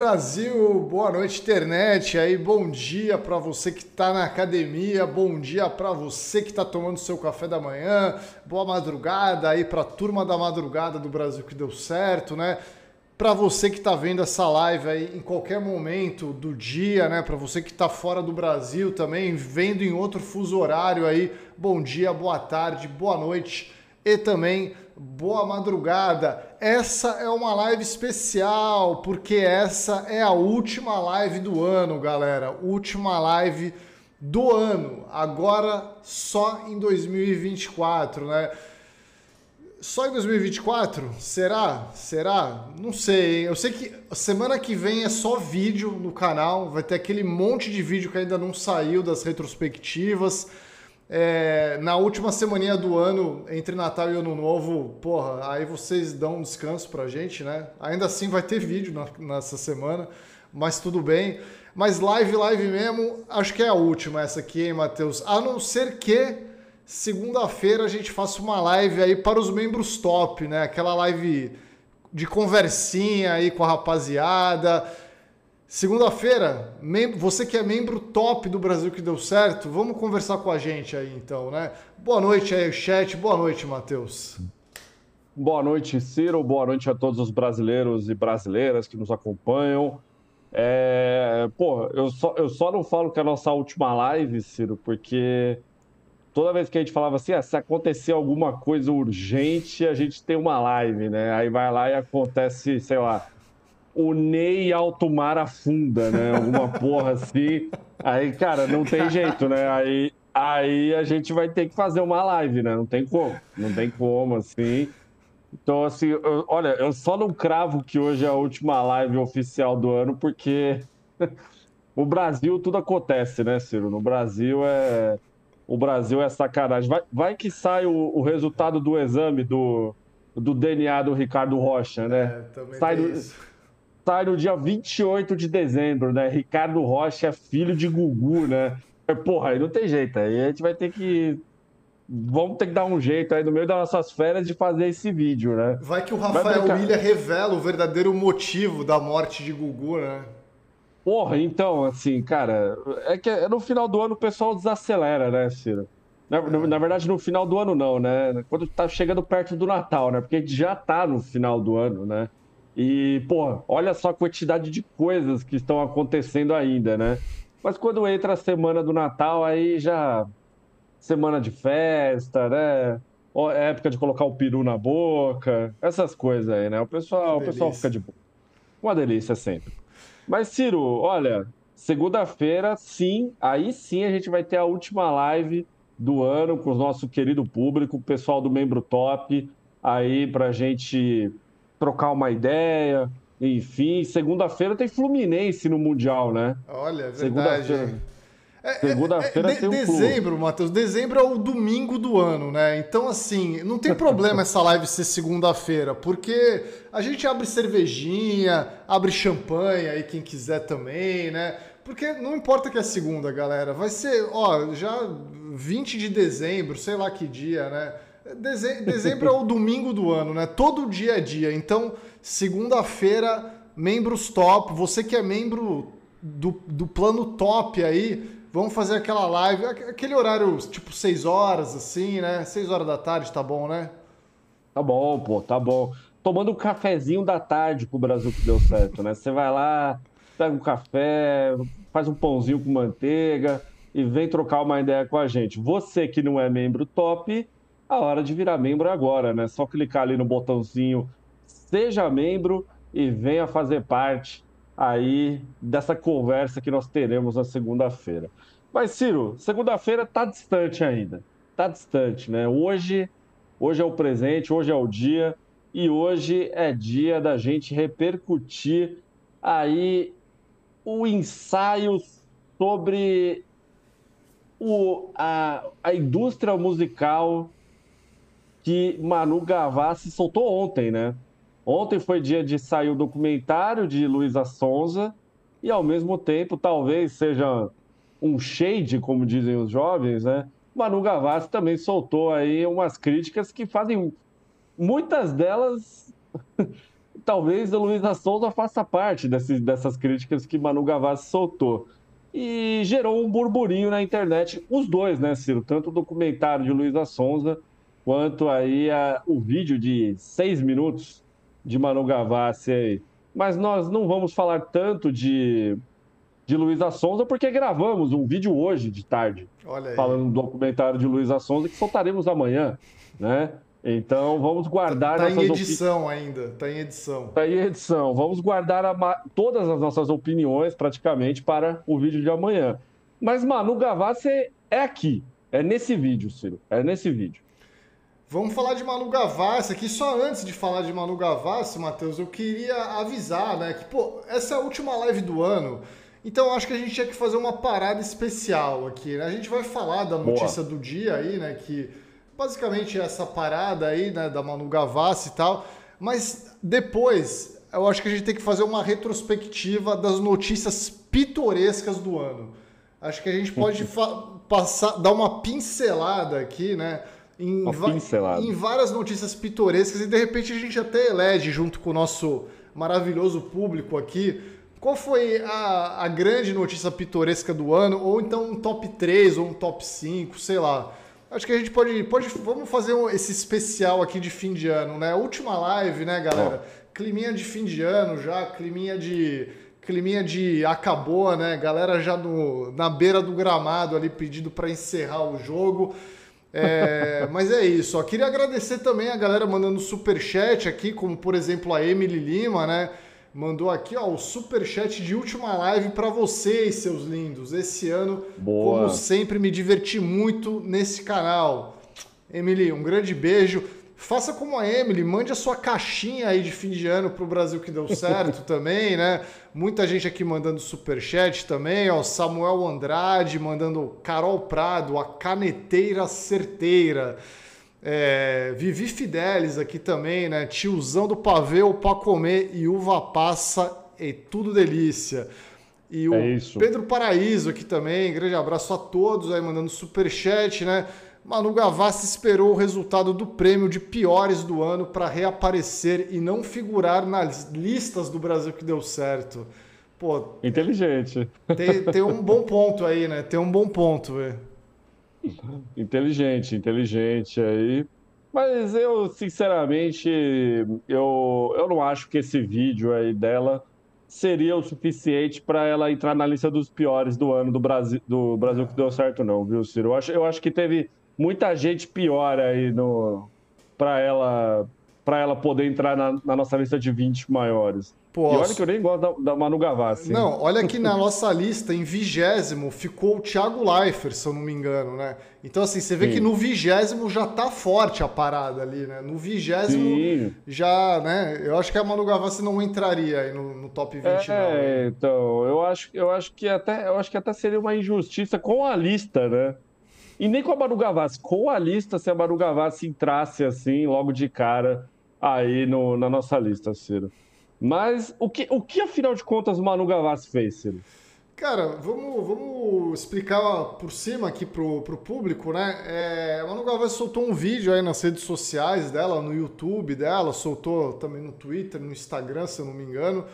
Brasil, boa noite internet, aí bom dia para você que está na academia, bom dia para você que está tomando seu café da manhã, boa madrugada aí para a turma da madrugada do Brasil que deu certo, né? Para você que está vendo essa live aí em qualquer momento do dia, né? Para você que está fora do Brasil também, vendo em outro fuso horário aí, bom dia, boa tarde, boa noite e também boa madrugada. Essa é uma live especial, porque essa é a última live do ano, galera. Última live do ano. Agora só em 2024, né? Só em 2024? Será? Será? Não sei. Eu sei que semana que vem é só vídeo no canal. Vai ter aquele monte de vídeo que ainda não saiu das retrospectivas. É, na última semaninha do ano, entre Natal e Ano Novo, porra, aí vocês dão um descanso pra gente, né? Ainda assim vai ter vídeo na, nessa semana, mas tudo bem. Mas live, live mesmo, acho que é a última essa aqui, hein, Matheus? A não ser que segunda-feira a gente faça uma live aí para os membros top, né? Aquela live de conversinha aí com a rapaziada Segunda-feira, você que é membro top do Brasil que deu certo, vamos conversar com a gente aí então, né? Boa noite aí, chat. Boa noite, Matheus. Boa noite, Ciro. Boa noite a todos os brasileiros e brasileiras que nos acompanham. É... Pô, eu só, eu só não falo que é a nossa última live, Ciro, porque toda vez que a gente falava assim, ah, se acontecer alguma coisa urgente, a gente tem uma live, né? Aí vai lá e acontece, sei lá, o Ney alto mar afunda, né? Alguma porra assim. Aí, cara, não tem jeito, né? Aí, aí a gente vai ter que fazer uma live, né? Não tem como. Não tem como, assim. Então, assim, eu, olha, eu só não cravo que hoje é a última live oficial do ano, porque o Brasil tudo acontece, né, Ciro? No Brasil é. O Brasil é sacanagem. Vai, vai que sai o, o resultado do exame do, do DNA do Ricardo Rocha, né? É, sai do, isso sai no dia 28 de dezembro, né? Ricardo Rocha, é filho de Gugu, né? É, porra, aí não tem jeito. Aí a gente vai ter que. Vamos ter que dar um jeito aí no meio das nossas férias de fazer esse vídeo, né? Vai que o Rafael William revela o verdadeiro motivo da morte de Gugu, né? Porra, então, assim, cara, é que no final do ano o pessoal desacelera, né, Ciro? Na, é. na, verdade, no final do ano não, né? Quando tá chegando perto do Natal, né? Porque a gente já tá no final do ano, né? E, pô, olha só a quantidade de coisas que estão acontecendo ainda, né? Mas quando entra a semana do Natal, aí já. Semana de festa, né? É época de colocar o peru na boca, essas coisas aí, né? O pessoal, o pessoal fica de boa. Uma delícia sempre. Mas, Ciro, olha, segunda-feira, sim, aí sim a gente vai ter a última live do ano com o nosso querido público, o pessoal do Membro Top, aí pra gente trocar uma ideia. Enfim, segunda-feira tem Fluminense no Mundial, né? Olha, é verdade. É, Segunda-feira é, é, tem um Dezembro, Matheus. Dezembro é o domingo do ano, né? Então, assim, não tem problema essa live ser segunda-feira, porque a gente abre cervejinha, abre champanhe aí, quem quiser também, né? Porque não importa que é segunda, galera. Vai ser, ó, já 20 de dezembro, sei lá que dia, né? Dezembro é o domingo do ano, né? Todo dia é dia. Então, segunda-feira, membros top. Você que é membro do, do plano top aí, vamos fazer aquela live, aquele horário tipo 6 horas, assim, né? 6 horas da tarde, tá bom, né? Tá bom, pô, tá bom. Tomando um cafezinho da tarde pro Brasil que deu certo, né? Você vai lá, pega um café, faz um pãozinho com manteiga e vem trocar uma ideia com a gente. Você que não é membro top a hora de virar membro é agora, né? Só clicar ali no botãozinho seja membro e venha fazer parte aí dessa conversa que nós teremos na segunda-feira. Mas Ciro, segunda-feira tá distante ainda. Tá distante, né? Hoje, hoje é o presente, hoje é o dia e hoje é dia da gente repercutir aí o ensaio sobre o, a, a indústria musical que Manu Gavassi soltou ontem, né? Ontem foi dia de sair o documentário de Luísa Sonza e, ao mesmo tempo, talvez seja um shade, como dizem os jovens, né? Manu Gavassi também soltou aí umas críticas que fazem muitas delas talvez a Luísa Souza faça parte desse, dessas críticas que Manu Gavassi soltou. E gerou um burburinho na internet, os dois, né, Ciro? Tanto o documentário de Luísa Sonza quanto aí a, o vídeo de seis minutos de Manu Gavassi aí. Mas nós não vamos falar tanto de, de Luísa Sonza, porque gravamos um vídeo hoje de tarde, falando do documentário de Luísa Sonza, que soltaremos amanhã, né? Então vamos guardar. Está em edição opi... ainda, está em edição. Está em edição. Vamos guardar a... todas as nossas opiniões praticamente para o vídeo de amanhã. Mas Manu Gavassi é aqui, é nesse vídeo, Ciro, é nesse vídeo. Vamos falar de Manu Gavassi aqui. Só antes de falar de Manu Gavassi, Matheus, eu queria avisar, né, que pô, essa é a última live do ano. Então acho que a gente tinha que fazer uma parada especial aqui, né? A gente vai falar da notícia Boa. do dia aí, né, que basicamente essa parada aí, né, da Manu Gavassi e tal. Mas depois, eu acho que a gente tem que fazer uma retrospectiva das notícias pitorescas do ano. Acho que a gente pode passar, dar uma pincelada aqui, né? Em, em várias notícias pitorescas e de repente a gente até elege junto com o nosso maravilhoso público aqui qual foi a, a grande notícia pitoresca do ano, ou então um top 3 ou um top 5, sei lá. Acho que a gente pode, pode vamos fazer esse especial aqui de fim de ano, né? Última live, né, galera? Climinha de fim de ano já, climinha de climinha de acabou, né? Galera já no, na beira do gramado ali pedindo para encerrar o jogo. É, mas é isso. Ó. Queria agradecer também a galera mandando super chat aqui, como por exemplo a Emily Lima, né? mandou aqui ó, o super chat de última live para vocês, seus lindos. Esse ano, Boa. como sempre, me diverti muito nesse canal. Emily, um grande beijo. Faça como a Emily, mande a sua caixinha aí de fim de ano para o Brasil que deu certo também, né? Muita gente aqui mandando super chat também, ó, Samuel Andrade mandando Carol Prado, a caneteira certeira. É, Vivi Fidelis aqui também, né? Tiozão do pavê, o pra comer e uva passa e tudo delícia. E o é Pedro Paraíso aqui também, grande abraço a todos aí mandando super chat, né? Manu Gavassi esperou o resultado do prêmio de piores do ano para reaparecer e não figurar nas listas do Brasil que deu certo. Pô, inteligente. Tem, tem um bom ponto aí, né? Tem um bom ponto, velho. Inteligente, inteligente aí. Mas eu, sinceramente, eu, eu não acho que esse vídeo aí dela seria o suficiente para ela entrar na lista dos piores do ano do Brasil, do Brasil que deu certo, não, viu, Ciro? Eu acho, eu acho que teve muita gente pior aí no para ela para ela poder entrar na, na, nossa lista de 20 maiores. Posso. E olha que eu nem gosto da, da Manu Gavassi. Não, olha que na nossa lista, em vigésimo, ficou o Thiago Leifert, se eu não me engano, né? Então, assim, você vê Sim. que no vigésimo já tá forte a parada ali, né? No vigésimo já, né? Eu acho que a Manu Gavassi não entraria aí no, no top 20, é, não. É, então, eu acho, eu acho que até eu acho que até seria uma injustiça com a lista, né? E nem com a Manu Gavassi, com a lista, se a Manu Gavassi entrasse assim, logo de cara aí no, na nossa lista, Ciro. Mas o que, o que, afinal de contas, o Manu Gavassi fez, Ciro? Cara, vamos, vamos explicar por cima aqui pro, pro público, né? É, a Manu Gavassi soltou um vídeo aí nas redes sociais dela, no YouTube dela, soltou também no Twitter, no Instagram, se eu não me engano.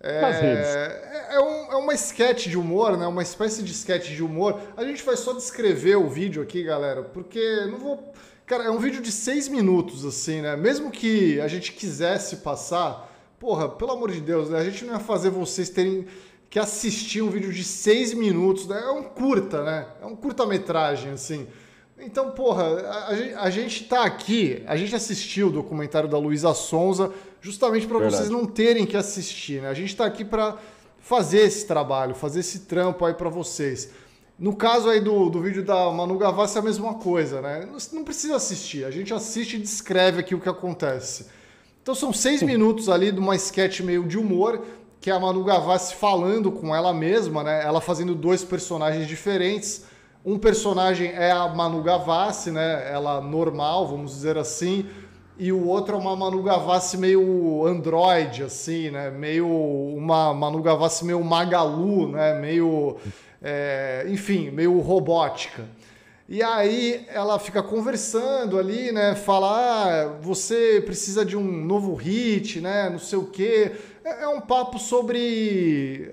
É, é, é, um, é uma sketch de humor, né? Uma espécie de sketch de humor. A gente vai só descrever o vídeo aqui, galera, porque não vou Cara, é um vídeo de seis minutos, assim, né? Mesmo que a gente quisesse passar, porra, pelo amor de Deus, né? A gente não ia fazer vocês terem que assistir um vídeo de seis minutos, né? É um curta, né? É um curta-metragem, assim. Então, porra, a, a, gente tá aqui, a gente assistiu o documentário da Luísa Sonza justamente para vocês não terem que assistir, né? A gente tá aqui para fazer esse trabalho, fazer esse trampo aí para vocês. No caso aí do, do vídeo da Manu Gavassi é a mesma coisa, né? Não, não precisa assistir, a gente assiste e descreve aqui o que acontece. Então são seis minutos ali de uma sketch meio de humor, que é a Manu Gavassi falando com ela mesma, né? Ela fazendo dois personagens diferentes. Um personagem é a Manu Gavassi, né? Ela normal, vamos dizer assim. E o outro é uma Manu Gavassi meio android, assim, né? Meio uma Manu Gavassi meio Magalu, né? Meio é, enfim, meio robótica. E aí ela fica conversando ali, né? Fala, ah, você precisa de um novo hit, né? Não sei o quê. É, é um papo sobre.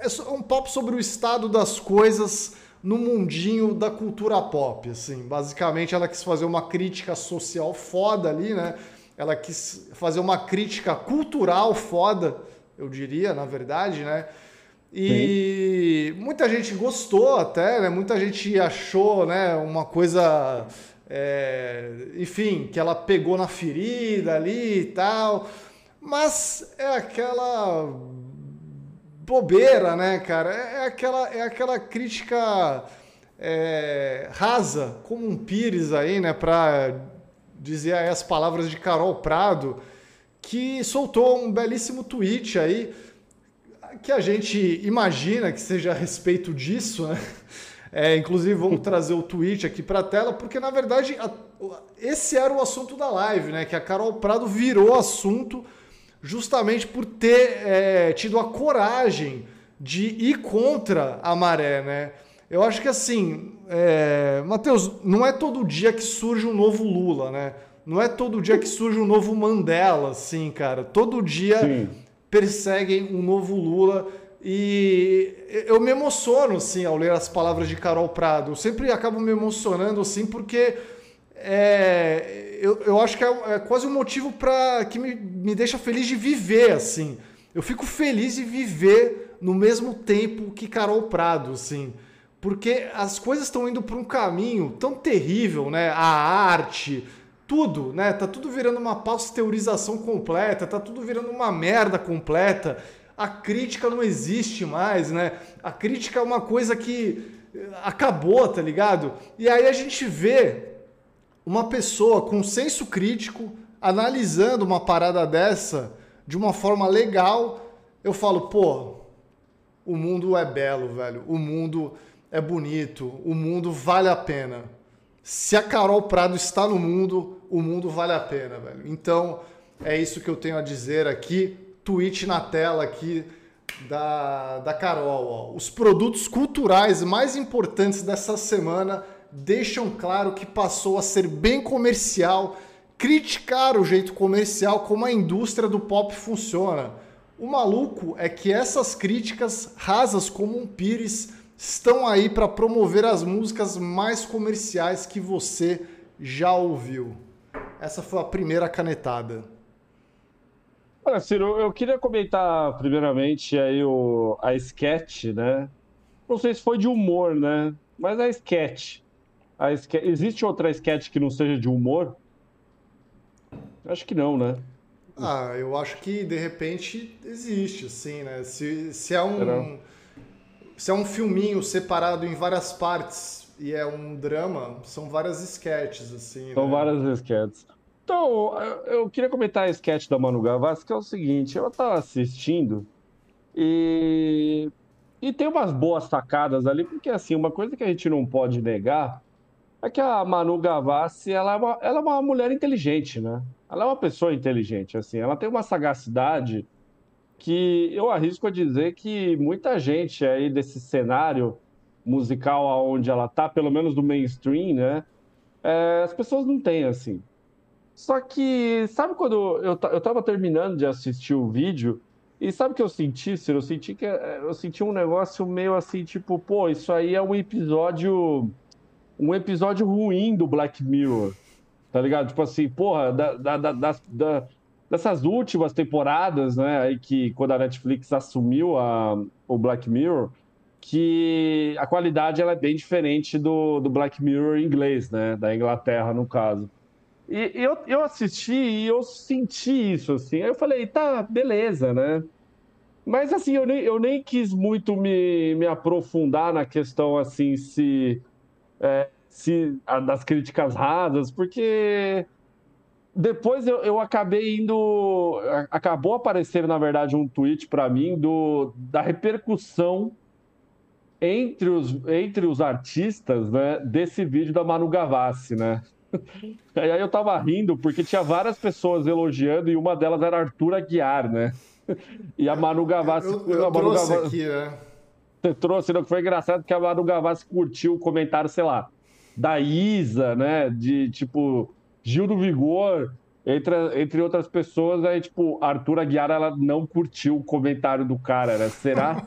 É um papo sobre o estado das coisas no mundinho da cultura pop, assim. Basicamente, ela quis fazer uma crítica social foda ali, né? Ela quis fazer uma crítica cultural foda, eu diria, na verdade, né? E Sim. muita gente gostou até, né? Muita gente achou, né, uma coisa, é, enfim, que ela pegou na ferida ali e tal. Mas é aquela bobeira, né, cara? É, é aquela, é aquela crítica é, rasa, como um pires aí, né, para dizer as palavras de Carol Prado, que soltou um belíssimo tweet aí que a gente imagina que seja a respeito disso, né? É, inclusive, vamos trazer o tweet aqui para a tela, porque na verdade a, esse era o assunto da live, né? Que a Carol Prado virou assunto justamente por ter é, tido a coragem de ir contra a maré, né? Eu acho que assim, é, Matheus, não é todo dia que surge um novo Lula, né? Não é todo dia que surge um novo Mandela, assim, cara. Todo dia. Sim perseguem um novo Lula. E eu me emociono, assim, ao ler as palavras de Carol Prado. Eu sempre acabo me emocionando, assim, porque é, eu, eu acho que é, é quase um motivo para que me, me deixa feliz de viver, assim. Eu fico feliz de viver no mesmo tempo que Carol Prado, assim. Porque as coisas estão indo para um caminho tão terrível, né? A arte, tudo, né? Tá tudo virando uma pasteurização completa, tá tudo virando uma merda completa. A crítica não existe mais, né? A crítica é uma coisa que eh, acabou, tá ligado? E aí a gente vê uma pessoa com senso crítico analisando uma parada dessa de uma forma legal. Eu falo, pô, o mundo é belo, velho. O mundo é bonito. O mundo vale a pena se a Carol Prado está no mundo, o mundo vale a pena, velho. Então, é isso que eu tenho a dizer aqui. Tweet na tela aqui da, da Carol. Ó. Os produtos culturais mais importantes dessa semana deixam claro que passou a ser bem comercial, criticar o jeito comercial como a indústria do pop funciona. O maluco é que essas críticas rasas como um pires estão aí para promover as músicas mais comerciais que você já ouviu. Essa foi a primeira canetada. Olha, Ciro, eu queria comentar primeiramente aí o, a sketch, né? Não sei se foi de humor, né? Mas a sketch. Sketch. Existe outra sketch que não seja de humor? Acho que não, né? Ah, eu acho que de repente existe, sim, né? Se, se é um se é um filminho separado em várias partes e é um drama, são várias sketches, assim. São né? várias sketches. Então, eu queria comentar a sketch da Manu Gavassi, que é o seguinte, eu tava assistindo e... E tem umas boas sacadas ali, porque assim, uma coisa que a gente não pode negar é que a Manu Gavassi, ela é uma, ela é uma mulher inteligente, né? Ela é uma pessoa inteligente, assim, ela tem uma sagacidade que eu arrisco a dizer que muita gente aí desse cenário musical aonde ela tá, pelo menos do mainstream, né? É, as pessoas não têm assim. Só que, sabe quando eu, eu tava terminando de assistir o vídeo e sabe o que eu senti, Ciro? Eu senti que eu senti um negócio meio assim, tipo, pô, isso aí é um episódio um episódio ruim do Black Mirror. Tá ligado? Tipo assim, porra, da, da, da, da dessas últimas temporadas, né, aí que quando a Netflix assumiu a, o Black Mirror, que a qualidade ela é bem diferente do, do Black Mirror inglês, né, da Inglaterra no caso. E eu, eu assisti e eu senti isso, assim. Aí eu falei, tá, beleza, né? Mas assim, eu nem, eu nem quis muito me, me aprofundar na questão, assim, se, é, se a, das críticas rasas, porque depois eu, eu acabei indo. Acabou aparecendo, na verdade, um tweet para mim do, da repercussão entre os, entre os artistas né, desse vídeo da Manu Gavassi, né? E aí eu tava rindo porque tinha várias pessoas elogiando e uma delas era Arthur Aguiar, né? E a Manu Gavassi. Eu, eu a Manu Gavassi, aqui, né? Você trouxe, não, que foi engraçado que a Manu Gavassi curtiu o comentário, sei lá, da Isa, né? De tipo, Gil do Vigor, entre, entre outras pessoas, aí, tipo, Arthur Aguiar, ela não curtiu o comentário do cara, né? Será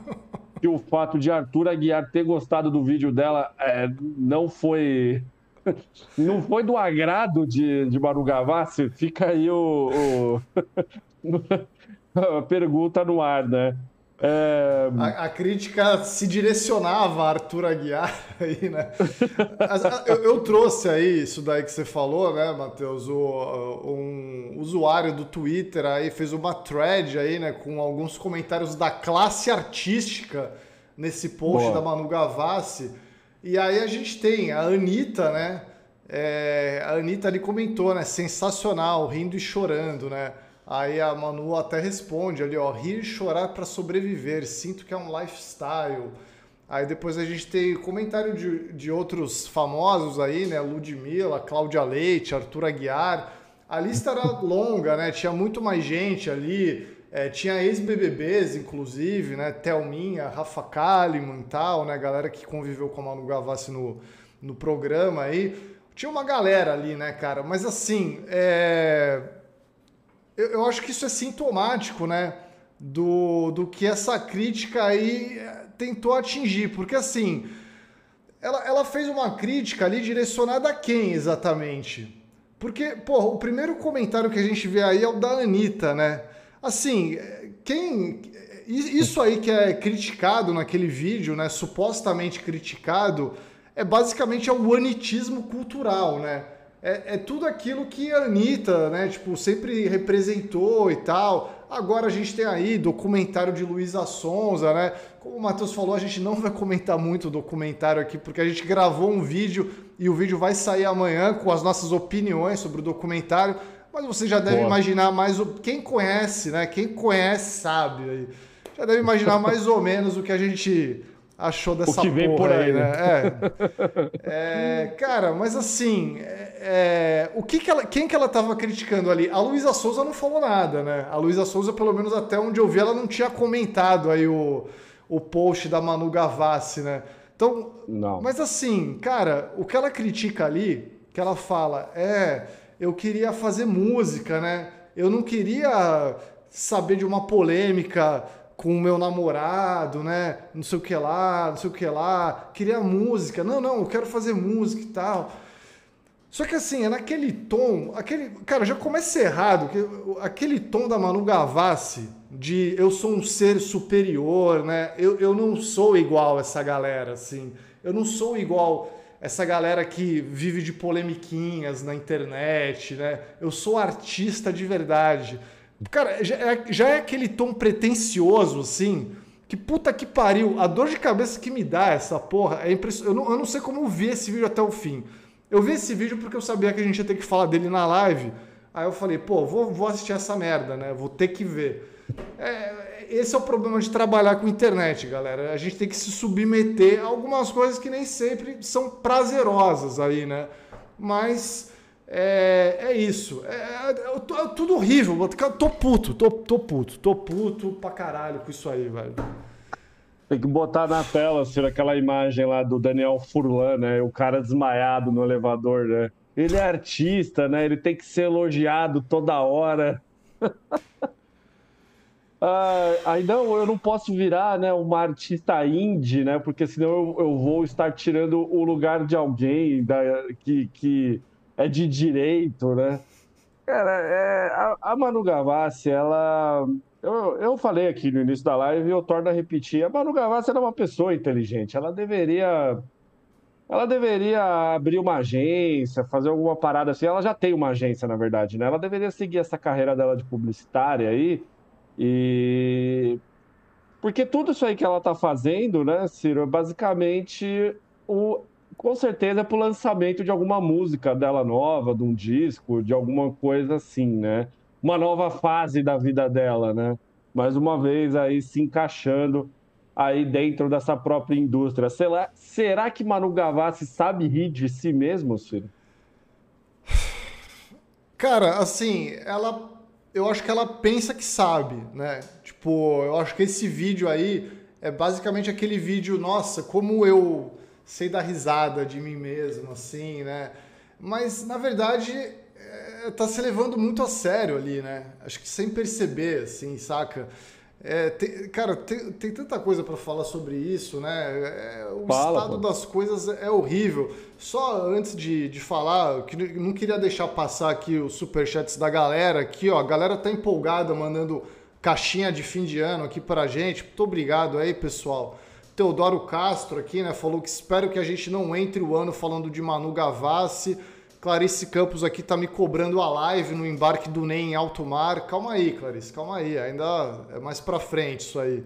que o fato de Arthur Aguiar ter gostado do vídeo dela é, não foi. Não foi do agrado de, de Manu Gavassi? Fica aí o, o... a pergunta no ar, né? É... A, a, crítica se direcionava a Arthur Aguiar aí, né? eu, eu, trouxe aí isso daí que você falou, né, Matheus? um usuário do Twitter aí fez uma thread aí, né, com alguns comentários da classe artística nesse post Boa. da Manu Gavassi. E aí a gente tem a Anitta, né? É, a Anitta ali comentou, né? Sensacional, rindo e chorando, né? Aí a Manu até responde ali, ó, rir e chorar para sobreviver, sinto que é um lifestyle. Aí depois a gente tem comentário de, de outros famosos aí, né? Ludmilla, Cláudia Leite, Arthur Aguiar. A lista era longa, né? Tinha muito mais gente ali. É, tinha ex-BBBs, inclusive, né? Thelminha, Rafa Kalimann e tal, né? Galera que conviveu com a Manu Gavassi no, no programa aí. Tinha uma galera ali, né, cara? Mas assim, é eu, eu acho que isso é sintomático, né? Do, do que essa crítica aí eh, tentou atingir. Porque assim, ela, ela fez uma crítica ali direcionada a quem exatamente? Porque, pô, o primeiro comentário que a gente vê aí é o da Anitta, né? Assim, quem. Isso aí que é criticado naquele vídeo, né? Supostamente criticado, é basicamente é o anitismo cultural, né? É, é, tudo aquilo que a Anitta, né, tipo, sempre representou e tal. Agora a gente tem aí documentário de Luísa Sonza, né? Como o Matheus falou, a gente não vai comentar muito o documentário aqui, porque a gente gravou um vídeo e o vídeo vai sair amanhã com as nossas opiniões sobre o documentário. Mas você já deve Boa. imaginar mais o. Quem conhece, né? Quem conhece sabe. Já deve imaginar mais ou menos o que a gente achou dessa o que vem por aí, aí né? né? É. é, cara, mas assim, é, é, o que, que ela, quem que ela estava criticando ali? A Luísa Souza não falou nada, né? A Luísa Souza, pelo menos até onde eu vi, ela não tinha comentado aí o, o post da Manu Gavassi, né? Então, não. mas assim, cara, o que ela critica ali, que ela fala, é, eu queria fazer música, né? Eu não queria saber de uma polêmica com o meu namorado, né? Não sei o que lá, não sei o que lá. Queria música. Não, não, eu quero fazer música e tal. Só que assim, é naquele tom, aquele, cara, já começa errado, que, aquele tom da Manu Gavassi de eu sou um ser superior, né? Eu, eu não sou igual essa galera, assim. Eu não sou igual essa galera que vive de polemiquinhas na internet, né? Eu sou artista de verdade. Cara, já é, já é aquele tom pretencioso, assim, que puta que pariu. A dor de cabeça que me dá essa porra é impressionante. Eu não, eu não sei como vi esse vídeo até o fim. Eu vi esse vídeo porque eu sabia que a gente ia ter que falar dele na live. Aí eu falei, pô, vou, vou assistir essa merda, né? Vou ter que ver. É, esse é o problema de trabalhar com internet, galera. A gente tem que se submeter a algumas coisas que nem sempre são prazerosas aí, né? Mas é, é isso. É, é, é, tudo horrível. Tô puto, tô, tô puto, tô puto pra caralho com isso aí, velho. Tem que botar na tela, assim, aquela imagem lá do Daniel Furlan, né? O cara desmaiado no elevador, né? Ele é artista, né? Ele tem que ser elogiado toda hora. ah, aí não, eu não posso virar né, uma artista indie, né? Porque senão eu, eu vou estar tirando o lugar de alguém da, que, que é de direito, né? Cara, é, a, a Manu Gavassi, ela. Eu, eu falei aqui no início da live e eu torno a repetir. A Manu Gavassi era uma pessoa inteligente. Ela deveria. Ela deveria abrir uma agência, fazer alguma parada assim. Ela já tem uma agência, na verdade, né? Ela deveria seguir essa carreira dela de publicitária aí. E. Porque tudo isso aí que ela tá fazendo, né, Ciro, é basicamente o, com certeza é pro lançamento de alguma música dela nova, de um disco, de alguma coisa assim, né? Uma nova fase da vida dela, né? Mais uma vez aí se encaixando aí dentro dessa própria indústria. Será, será que Manu Gavassi sabe rir de si mesmo, Ciro? Cara, assim, ela. Eu acho que ela pensa que sabe, né? Tipo, eu acho que esse vídeo aí é basicamente aquele vídeo, nossa, como eu sei dar risada de mim mesmo, assim, né? Mas, na verdade, é, tá se levando muito a sério ali, né? Acho que sem perceber, assim, saca? É, tem, cara, tem, tem, tanta coisa para falar sobre isso, né? É, o Fala, estado pô. das coisas é horrível. Só antes de, de falar, eu não queria deixar passar aqui os superchats da galera aqui, ó. A galera tá empolgada mandando caixinha de fim de ano aqui pra gente. Muito obrigado aí, pessoal. Teodoro Castro aqui, né? Falou que espero que a gente não entre o ano falando de Manu Gavassi. Clarice Campos aqui tá me cobrando a live no embarque do NEM em alto mar. Calma aí, Clarice, calma aí. Ainda é mais para frente isso aí.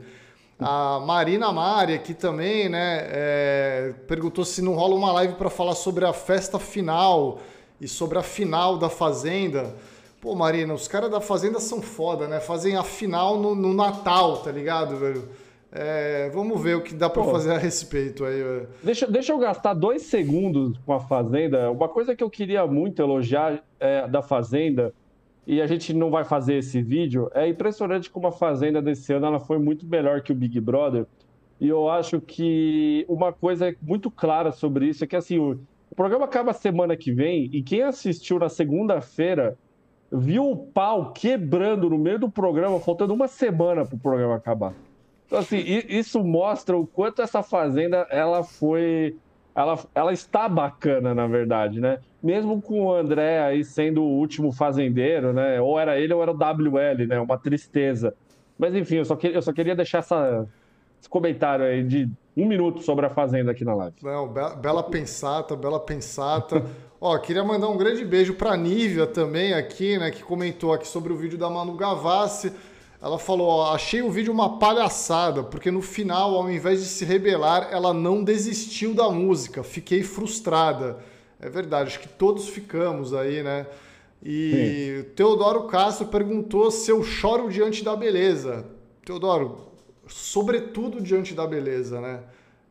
A Marina Mari aqui também, né? É, perguntou se não rola uma live para falar sobre a festa final e sobre a final da Fazenda. Pô, Marina, os caras da Fazenda são foda, né? Fazem a final no, no Natal, tá ligado, velho? É, vamos ver o que dá para fazer a respeito aí. Deixa, deixa eu gastar dois segundos com a Fazenda. Uma coisa que eu queria muito elogiar é, da Fazenda, e a gente não vai fazer esse vídeo, é impressionante como a Fazenda desse ano ela foi muito melhor que o Big Brother. E eu acho que uma coisa muito clara sobre isso é que assim, o, o programa acaba semana que vem e quem assistiu na segunda-feira viu o pau quebrando no meio do programa, faltando uma semana para o programa acabar. Então, assim, isso mostra o quanto essa fazenda ela foi. Ela, ela está bacana, na verdade, né? Mesmo com o André aí sendo o último fazendeiro, né? Ou era ele ou era o WL, né? Uma tristeza. Mas enfim, eu só, que, eu só queria deixar essa, esse comentário aí de um minuto sobre a Fazenda aqui na live. Não, bela, bela pensata, bela pensata. Ó, queria mandar um grande beijo para Nívia também aqui, né? Que comentou aqui sobre o vídeo da Manu Gavassi. Ela falou: ó, achei o vídeo uma palhaçada, porque no final, ao invés de se rebelar, ela não desistiu da música. Fiquei frustrada. É verdade, acho que todos ficamos aí, né? E Sim. Teodoro Castro perguntou se eu choro diante da beleza. Teodoro, sobretudo diante da beleza, né?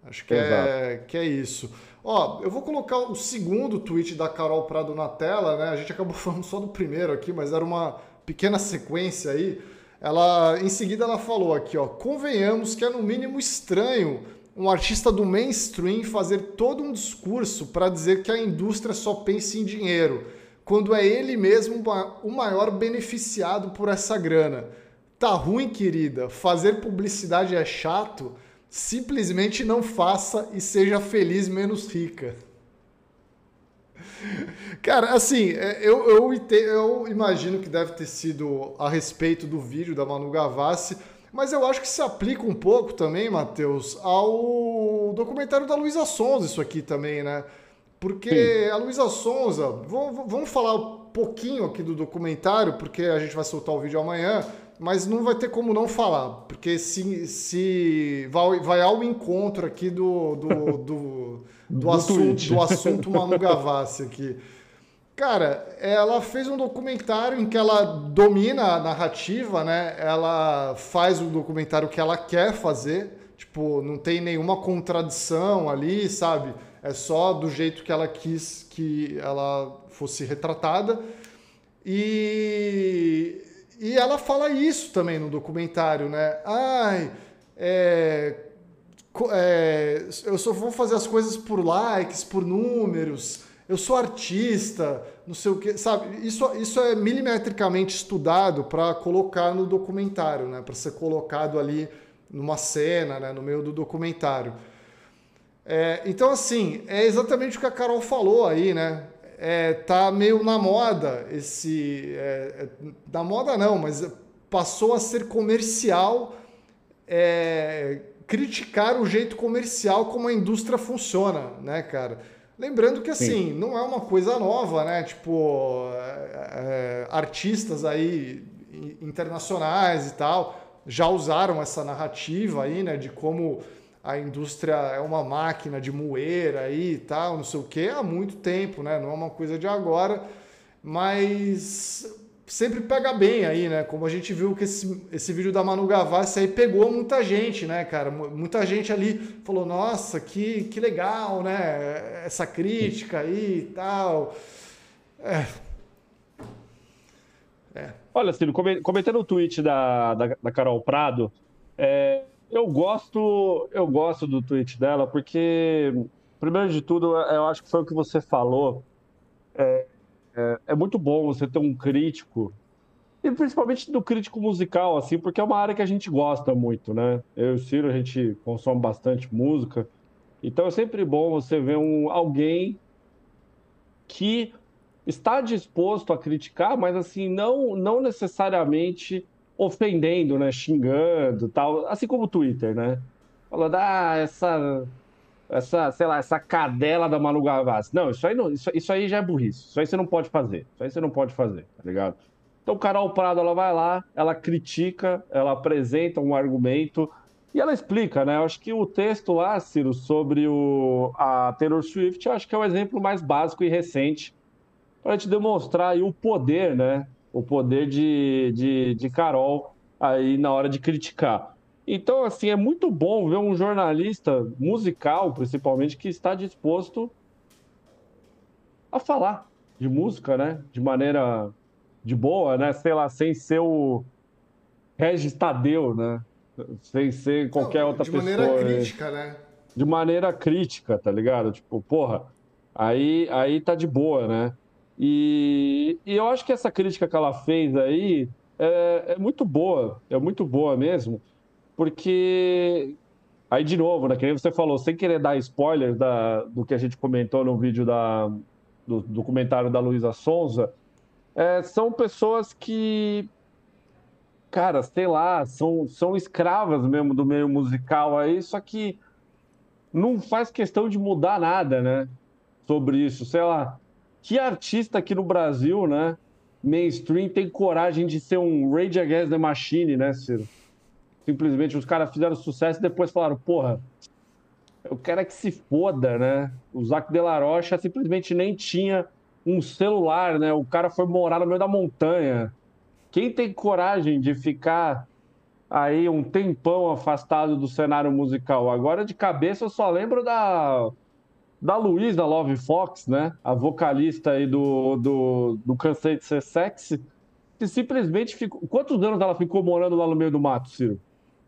Acho que, é, que é isso. Ó, eu vou colocar o segundo tweet da Carol Prado na tela, né? A gente acabou falando só do primeiro aqui, mas era uma pequena sequência aí. Ela, em seguida, ela falou aqui, ó, convenhamos que é no mínimo estranho um artista do mainstream fazer todo um discurso para dizer que a indústria só pensa em dinheiro, quando é ele mesmo o maior beneficiado por essa grana. Tá ruim, querida? Fazer publicidade é chato? Simplesmente não faça e seja feliz menos rica. Cara, assim, é, eu, eu, eu, imagino que deve ter sido a respeito do vídeo da Manu Gavassi, mas eu acho que se aplica um pouco também, Matheus, ao documentário da Luísa Sonza, isso aqui também, né? Porque Sim. a Luísa Sonza, vamos falar um pouquinho aqui do documentário, porque a gente vai soltar o vídeo amanhã, mas não vai ter como não falar, porque se, se vai, vai ao encontro aqui do, do, do, do, do assunto, do assunto Manu Gavassi aqui. Cara, ela fez um documentário em que ela domina a narrativa, né? Ela faz o documentário que ela quer fazer, tipo, não tem nenhuma contradição ali, sabe? É só do jeito que ela quis que ela fosse retratada. E e ela fala isso também no documentário, né? Ai, é, é, eu só vou fazer as coisas por likes, por números. Eu sou artista, não sei o que, sabe? Isso, isso é milimetricamente estudado para colocar no documentário, né? Para ser colocado ali numa cena, né? No meio do documentário. É, então, assim, é exatamente o que a Carol falou aí, né? é, tá meio na moda esse. É, é, na moda não, mas passou a ser comercial é, criticar o jeito comercial como a indústria funciona, né, cara? Lembrando que assim, Sim. não é uma coisa nova, né? Tipo, é, é, artistas aí internacionais e tal já usaram essa narrativa aí, né, de como a indústria é uma máquina de moer aí e tal, não sei o que, há muito tempo, né? Não é uma coisa de agora, mas sempre pega bem aí, né? Como a gente viu que esse, esse vídeo da Manu Gavassi aí pegou muita gente, né, cara? Muita gente ali falou, nossa, que, que legal, né? Essa crítica aí e tal. É. É. Olha, Ciro, comentando o tweet da, da, da Carol Prado, é, eu gosto, eu gosto do tweet dela porque, primeiro de tudo, eu acho que foi o que você falou. É, é, é muito bom você ter um crítico e principalmente do crítico musical, assim, porque é uma área que a gente gosta muito, né? Eu e o Ciro, a gente consome bastante música. Então é sempre bom você ver um, alguém que está disposto a criticar, mas assim, não, não necessariamente ofendendo, né? Xingando tal, assim como o Twitter, né? Falando, ah, essa, essa, sei lá, essa cadela da Manu Gavassi. Não, isso aí, não, isso, isso aí já é burrice. Isso aí você não pode fazer. Isso aí você não pode fazer, tá ligado? Então, Carol Prado, ela vai lá, ela critica, ela apresenta um argumento e ela explica, né? Eu acho que o texto lá, Ciro, sobre o, a Taylor Swift, eu acho que é o exemplo mais básico e recente para te demonstrar aí o poder, né? O poder de, de, de Carol aí na hora de criticar. Então, assim, é muito bom ver um jornalista musical, principalmente, que está disposto a falar de música, né? De maneira de boa, né? Sei lá, sem ser o Regis Tadeu, né? Sem ser qualquer Não, outra pessoa. De maneira crítica, né? De maneira crítica, tá ligado? Tipo, porra, aí, aí tá de boa, né? E, e eu acho que essa crítica que ela fez aí é, é muito boa, é muito boa mesmo, porque Aí, de novo, né? Que nem você falou, sem querer dar spoilers da, do que a gente comentou no vídeo da, do documentário da Luísa Sonza, é, são pessoas que, cara, sei lá, são, são escravas mesmo do meio musical aí, só que não faz questão de mudar nada, né? Sobre isso, sei lá. Que artista aqui no Brasil, né? Mainstream tem coragem de ser um Rage Against the Machine, né, Ciro? Simplesmente os caras fizeram sucesso e depois falaram, porra, eu quero é que se foda, né? O Zac de la Rocha simplesmente nem tinha um celular, né? O cara foi morar no meio da montanha. Quem tem coragem de ficar aí um tempão afastado do cenário musical? Agora de cabeça eu só lembro da da Luísa Love Fox, né? A vocalista aí do, do, do Cansei de Ser Sexy, que simplesmente ficou. Quantos anos ela ficou morando lá no meio do mato, Ciro?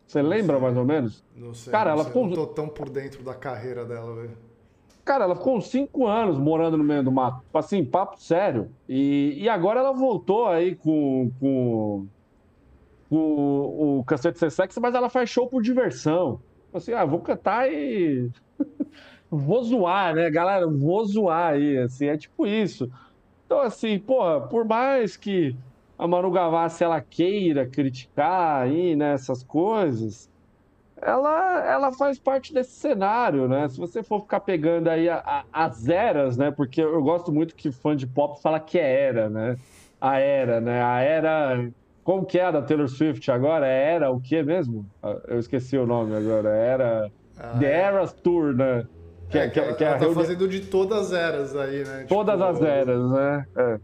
Você não lembra sei. mais ou menos? Não sei. Cara, não ela sei. ficou. Não tô tão por dentro da carreira dela, velho. Cara, ela ficou uns cinco anos morando no meio do mato. Assim, papo sério. E, e agora ela voltou aí com, com, com o Cacete Ser Sexy, mas ela faz show por diversão. Assim, ah, vou cantar e. vou zoar, né, galera? Vou zoar aí, assim, é tipo isso. Então, assim, porra, por mais que a Manu Gavassi ela queira criticar aí, né, essas coisas, ela, ela faz parte desse cenário, né? Se você for ficar pegando aí a, a, as eras, né? Porque eu gosto muito que fã de pop fala que é era, né? A era, né? A era. Como que é a da Taylor Swift agora? É era o que mesmo? Ah, eu esqueci o nome agora. Era. Ah, The é. Eras Tour, né? Que, é, que, que, que ela tá fazendo de todas as eras aí, né? Todas tipo... as eras, né? É.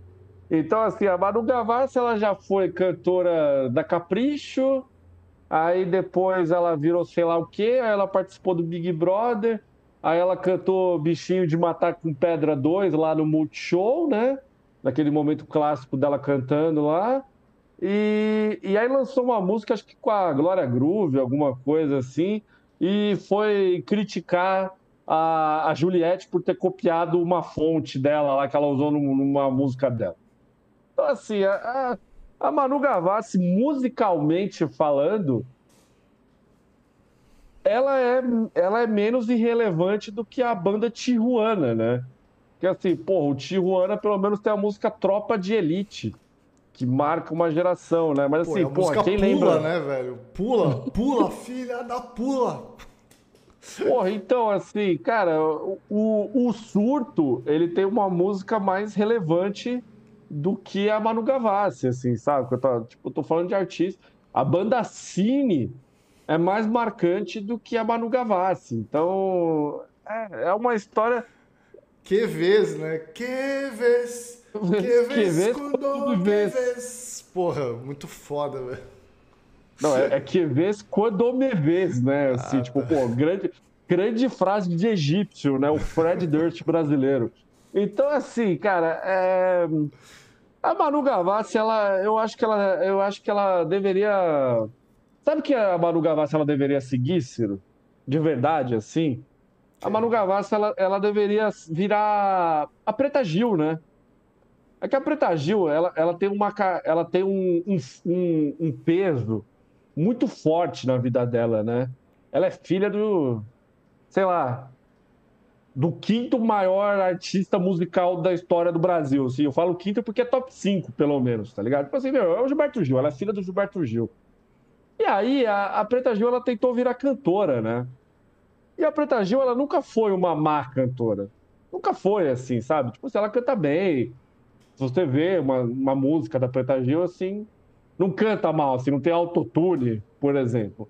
Então, assim, a Manu Gavassi, ela já foi cantora da Capricho, Aí depois ela virou sei lá o quê, aí ela participou do Big Brother, aí ela cantou Bichinho de Matar com Pedra 2 lá no Multishow, né? Naquele momento clássico dela cantando lá. E, e aí lançou uma música, acho que com a Glória Groove, alguma coisa assim, e foi criticar a, a Juliette por ter copiado uma fonte dela lá que ela usou numa música dela. Então, assim, a, a Manu Gavassi, musicalmente falando, ela é, ela é menos irrelevante do que a banda Tijuana, né? Que assim, porra, o Tijuana pelo menos tem a música Tropa de Elite, que marca uma geração, né? Mas assim, Pô, porra, quem pula, lembra... né, velho? Pula, pula, filha da pula! Porra, então, assim, cara, o, o surto, ele tem uma música mais relevante do que a Manu Gavassi, assim, sabe? Eu tô, tipo, eu tô falando de artista. A banda Cine é mais marcante do que a Manu Gavassi. Então, é, é uma história... Que vez, né? Que vez... Que vez, quando... Que vez... Porra, muito foda, velho. Não, é, é que vez quando me vês, né? Assim, ah, tipo, tá. pô, grande, grande frase de egípcio, né? O Fred Durst brasileiro. Então, assim, cara, é... a Manu Gavassi, ela, eu acho que ela, eu acho que ela deveria Sabe que a Manu Gavassi ela deveria seguir, Ciro? De verdade, assim? A Manu Gavassi, ela, ela deveria virar a Preta Gil, né? É que a Preta Gil, ela, ela tem, uma, ela tem um, um, um peso muito forte na vida dela, né? Ela é filha do, sei lá, do quinto maior artista musical da história do Brasil. Assim, eu falo quinto porque é top 5, pelo menos, tá ligado? Tipo assim, meu, é o Gilberto Gil, ela é filha do Gilberto Gil. E aí, a, a Preta Gil, ela tentou virar cantora, né? E a Preta Gil, ela nunca foi uma má cantora. Nunca foi assim, sabe? Tipo, se ela canta bem, se você vê uma, uma música da Preta Gil, assim, não canta mal, assim, não tem autotune, por exemplo.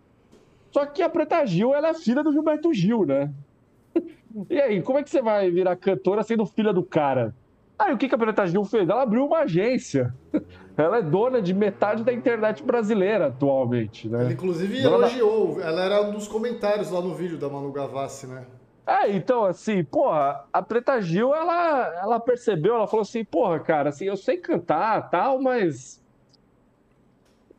Só que a Preta Gil, ela é filha do Gilberto Gil, né? E aí, como é que você vai virar cantora sendo filha do cara? Aí, o que a Preta Gil fez? Ela abriu uma agência. Ela é dona de metade da internet brasileira atualmente, né? Ela, inclusive, dona elogiou. Da... Ela era um dos comentários lá no vídeo da Manu Gavassi, né? É, então, assim, porra, a Preta Gil, ela, ela percebeu, ela falou assim, porra, cara, assim, eu sei cantar tal, mas.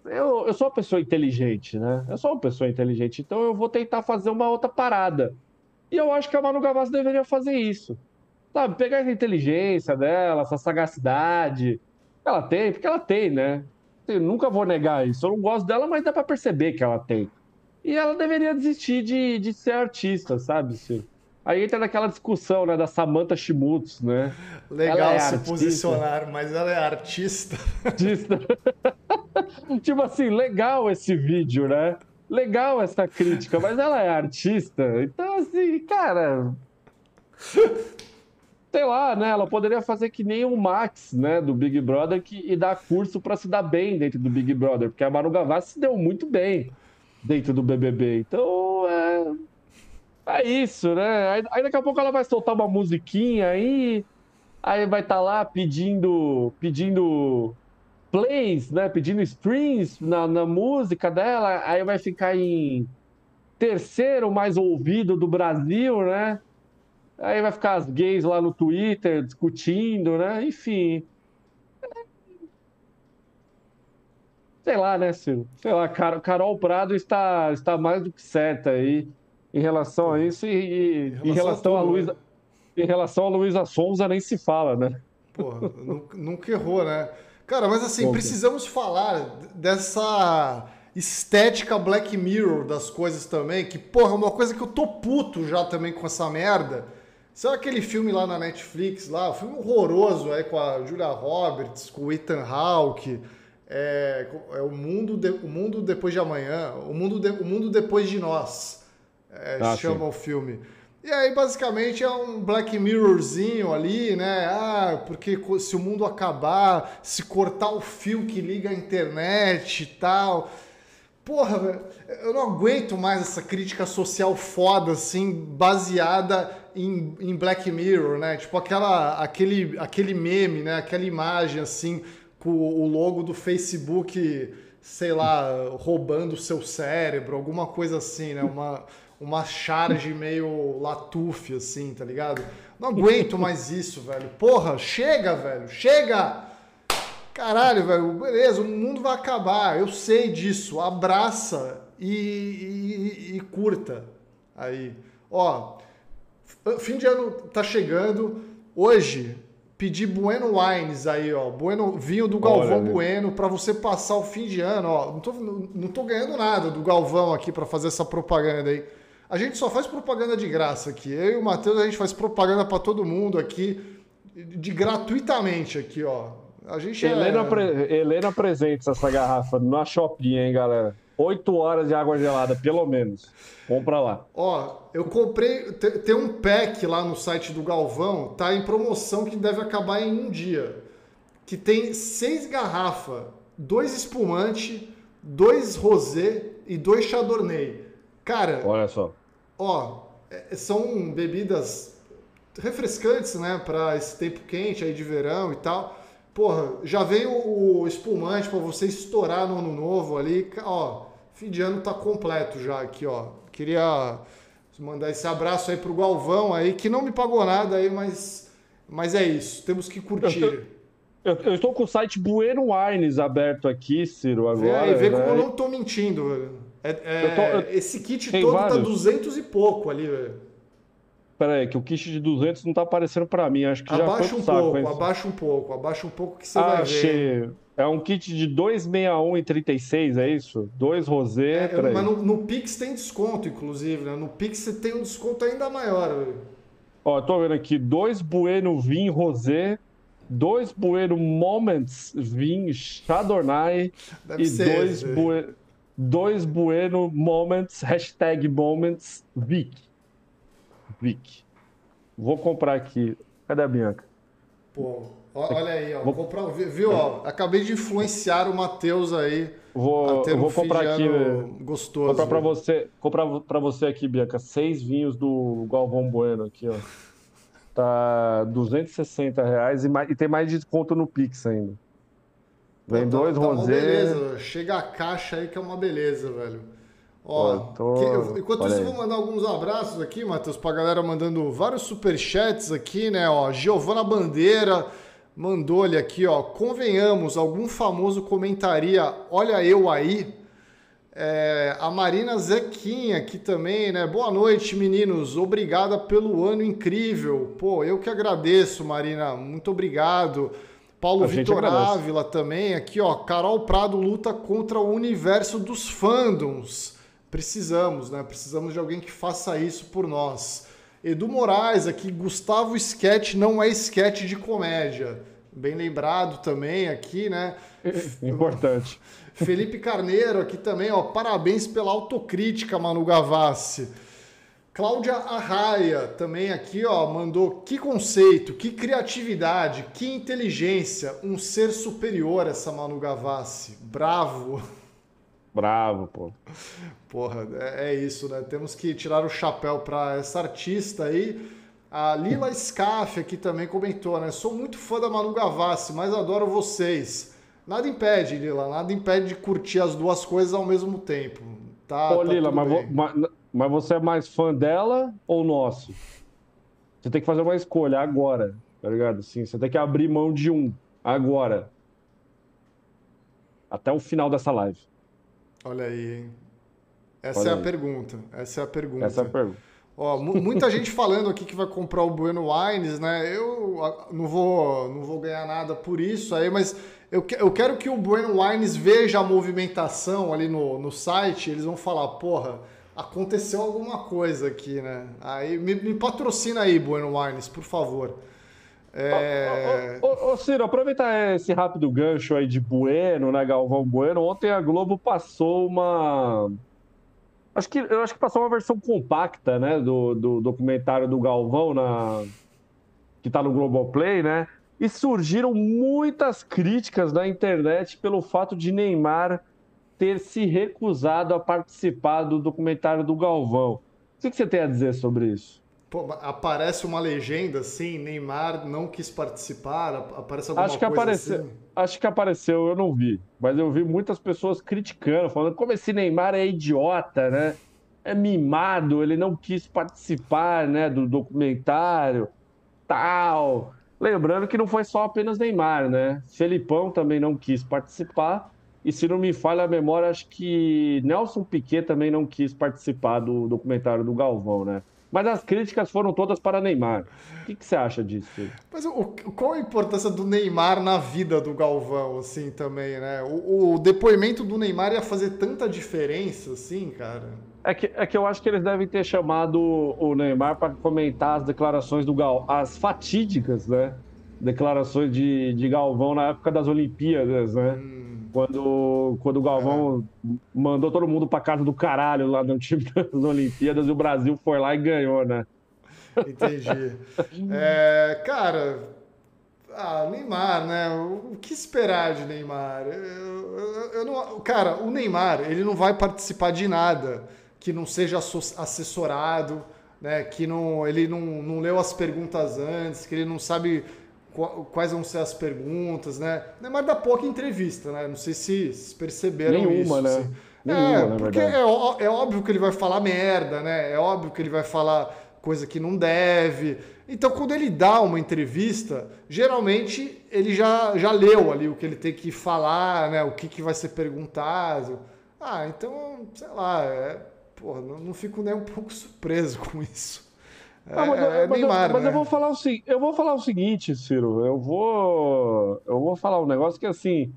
Eu, eu sou uma pessoa inteligente, né? Eu sou uma pessoa inteligente, então eu vou tentar fazer uma outra parada. E eu acho que a Manu Gavassi deveria fazer isso. Sabe, pegar essa inteligência dela, essa sagacidade. Ela tem, porque ela tem, né? Eu nunca vou negar isso. Eu não gosto dela, mas dá pra perceber que ela tem. E ela deveria desistir de, de ser artista, sabe, Ciro? Aí entra naquela discussão, né, da Samantha Schmutz, né? Legal é se artista. posicionar, mas ela é artista. Artista. tipo assim, legal esse vídeo, né? Legal essa crítica, mas ela é artista. Então, assim, cara. Sei lá, né? Ela poderia fazer que nem o Max, né, do Big Brother, que, e dar curso para se dar bem dentro do Big Brother, porque a Manu Gavassi se deu muito bem dentro do BBB. Então, é é isso, né? Aí, aí, daqui a pouco ela vai soltar uma musiquinha aí, aí vai estar tá lá pedindo, pedindo plays, né? Pedindo streams na, na música dela, aí vai ficar em terceiro mais ouvido do Brasil, né? Aí vai ficar as gays lá no Twitter discutindo, né? Enfim. Sei lá, né, Ciro? Sei lá, Carol Prado está, está mais do que certa aí em relação a isso e, em relação, em relação a, a Luísa. Né? Em relação a Luísa Sonza nem se fala, né? Porra, nunca errou, né? Cara, mas assim, Bom, precisamos falar dessa estética Black Mirror das coisas também, que, porra, uma coisa que eu tô puto já também com essa merda. Sabe aquele filme lá na Netflix, lá, um filme horroroso aí com a Julia Roberts, com o Ethan Hawke, é, é o, mundo de, o Mundo Depois de Amanhã, o mundo, de, o mundo Depois de Nós é, ah, chama sim. o filme. E aí, basicamente, é um Black Mirrorzinho ali, né? Ah, porque se o mundo acabar, se cortar o fio que liga a internet e tal. Porra, eu não aguento mais essa crítica social foda, assim, baseada em, em Black Mirror, né? Tipo aquela, aquele, aquele meme, né? Aquela imagem, assim, com o logo do Facebook, sei lá, roubando o seu cérebro, alguma coisa assim, né? Uma uma charge meio latuf, assim, tá ligado? Não aguento mais isso, velho. Porra, chega, velho, chega! Caralho, velho, beleza, o mundo vai acabar, eu sei disso. Abraça e, e, e curta. Aí, ó, fim de ano tá chegando. Hoje, pedi Bueno Wines aí, ó. Bueno, vinho do Galvão Olha, Bueno para você passar o fim de ano, ó. Não tô, não tô ganhando nada do Galvão aqui para fazer essa propaganda aí. A gente só faz propaganda de graça aqui. Eu e o Matheus, a gente faz propaganda para todo mundo aqui, de gratuitamente aqui, ó. A gente Helena, é... pre... Helena presente essa garrafa na Shopping, hein, galera? Oito horas de água gelada, pelo menos. Compra lá. Ó, eu comprei. Tem um pack lá no site do Galvão, tá em promoção que deve acabar em um dia. Que tem seis garrafas, dois espumante, dois rosé e dois chardonnay. Cara, olha só. Ó, é, são bebidas refrescantes, né, para esse tempo quente aí de verão e tal. Porra, já veio o espumante para você estourar no ano novo ali. Ó, fim de ano tá completo já aqui, ó. Queria mandar esse abraço aí pro Galvão aí, que não me pagou nada aí, mas, mas é isso. Temos que curtir. Eu, eu, estou com o site Bueno Wines aberto aqui, Ciro, agora. É, e vê né? como eu não estou mentindo, velho. É, é, eu tô, eu... Esse kit todo tá vários. tá 200 e pouco ali, velho. Pera aí, que o kit de 200 não tá aparecendo para mim, acho que abaixa já foi um saco, pouco, hein? Abaixa um pouco, abaixa um pouco que você ah, vai achei. ver. É um kit de 261 e 36, é isso? Dois rosé. É, mas no, no, Pix tem desconto, inclusive, né? No Pix você tem um desconto ainda maior, velho. Ó, tô vendo aqui, dois Bueno Vin Rosé, dois Bueno Moments Vin Chardonnay Deve e dois, bue... dois Bueno Moments, hashtag Moments Vic. Vic. Vou comprar aqui. Cadê a Bianca? Pô, olha aí, ó. Vou comprar, viu? Ó, acabei de influenciar o Matheus aí. Vou, vou um comprar aqui. Gostoso. Comprar para você, comprar para você aqui, Bianca, seis vinhos do Galvão Bueno aqui, ó. Tá 260 reais e, mais, e tem mais desconto no Pix ainda. Vem Pô, tá, dois tá chega a caixa aí que é uma beleza, velho. Ó, tô... que, eu, enquanto isso, eu vou mandar alguns abraços aqui, Matheus, pra galera mandando vários superchats aqui, né? Ó, Giovana Bandeira mandou-lhe aqui, ó. Convenhamos, algum famoso comentaria, olha eu aí. É, a Marina Zequinha aqui também, né? Boa noite, meninos. Obrigada pelo ano incrível. Pô, eu que agradeço, Marina. Muito obrigado. Paulo Vitor Ávila também aqui, ó. Carol Prado luta contra o universo dos fandoms. Precisamos, né? Precisamos de alguém que faça isso por nós. Edu Moraes aqui, Gustavo Sketch não é sketch de comédia. Bem lembrado também aqui, né? Importante. Felipe Carneiro aqui também, ó. Parabéns pela autocrítica, Manu Gavassi. Cláudia Arraia também aqui, ó, mandou que conceito, que criatividade, que inteligência, um ser superior essa Manu Gavassi. Bravo. Bravo, pô. Porra, é, é isso, né? Temos que tirar o chapéu para essa artista aí. A Lila Scaff aqui também comentou, né? Sou muito fã da Manu Gavassi, mas adoro vocês. Nada impede, Lila, nada impede de curtir as duas coisas ao mesmo tempo. Tá, Ô, tá Lila, mas, mas, mas, você é mais fã dela ou nosso? Você tem que fazer uma escolha agora, tá ligado? Sim, você tem que abrir mão de um agora. Até o final dessa live. Olha aí, hein? Essa Olha é aí. a pergunta. Essa é a pergunta. Essa é a pergunta. Ó, muita gente falando aqui que vai comprar o Bueno Wines, né? Eu não vou, não vou ganhar nada por isso aí, mas eu, eu quero que o Bueno Wines veja a movimentação ali no, no site. Eles vão falar, porra, aconteceu alguma coisa aqui, né? Aí me, me patrocina aí, Bueno Wines, por favor. É... Ô, ô, ô, Ciro, aproveitar esse rápido gancho aí de Bueno, né, Galvão Bueno. Ontem a Globo passou uma. Acho que, eu acho que passou uma versão compacta, né, do, do documentário do Galvão, na... que tá no Globoplay, né? E surgiram muitas críticas na internet pelo fato de Neymar ter se recusado a participar do documentário do Galvão. O que você tem a dizer sobre isso? Pô, aparece uma legenda assim, Neymar não quis participar, aparece alguma acho que coisa apareceu, assim? Acho que apareceu, eu não vi. Mas eu vi muitas pessoas criticando, falando como esse Neymar é idiota, né? É mimado, ele não quis participar, né, do documentário, tal. Lembrando que não foi só apenas Neymar, né? Felipão também não quis participar. E se não me falha a memória, acho que Nelson Piquet também não quis participar do documentário do Galvão, né? Mas as críticas foram todas para Neymar. O que, que você acha disso? Mas o, qual a importância do Neymar na vida do Galvão, assim, também, né? O, o, depoimento do Neymar ia fazer tanta diferença, assim, cara? É que, é que eu acho que eles devem ter chamado o Neymar para comentar as declarações do Gal, as fatídicas, né? Declarações de, de Galvão na época das Olimpíadas, né? Hum quando, quando o Galvão é. mandou todo mundo para casa do caralho lá no time das Olimpíadas e o Brasil foi lá e ganhou, né? Entendi. É, cara, ah, Neymar, né? O que esperar de Neymar? Eu, eu, eu não, cara, o Neymar, ele não vai participar de nada que não seja assessorado, né? Que não, ele não, não leu as perguntas antes, que ele não sabe quais vão ser as perguntas, né? Neymar dá pouca entrevista, né? Não sei se, perceberam Nenhuma, isso. Né? Nenhuma, é, porque é, é, óbvio que ele vai falar merda, né? É óbvio que ele vai falar coisa que não deve. Então, quando ele dá uma entrevista, geralmente ele já, já leu ali o que ele tem que falar, né? O que, que vai ser perguntado. Ah, então, sei lá, é, porra, não, não fico nem um pouco surpreso com isso. É, ah, mas, é mas, Neymar, eu, mas né? eu vou falar o eu vou falar o seguinte, Ciro. Eu vou eu vou falar um negócio que assim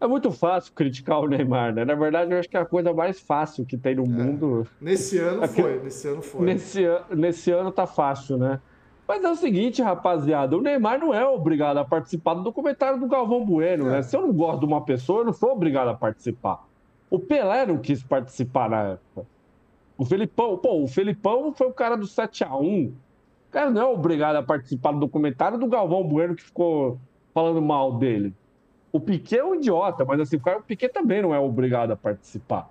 é muito fácil criticar o Neymar, né? Na verdade, eu acho que é a coisa mais fácil que tem no é. mundo. Nesse ano foi, nesse ano foi. Nesse, nesse ano tá fácil, né? Mas é o seguinte, rapaziada, o Neymar não é obrigado a participar do documentário do Galvão Bueno, né? é. né? Se eu não gosto de uma pessoa, eu não sou obrigado a participar. O Pelé não quis participar na época. O Felipão, pô, o Felipão foi o cara do 7 a 1 O cara não é obrigado a participar do documentário do Galvão Bueno que ficou falando mal dele. O Piquet é um idiota, mas assim, o, cara, o Piquet também não é obrigado a participar.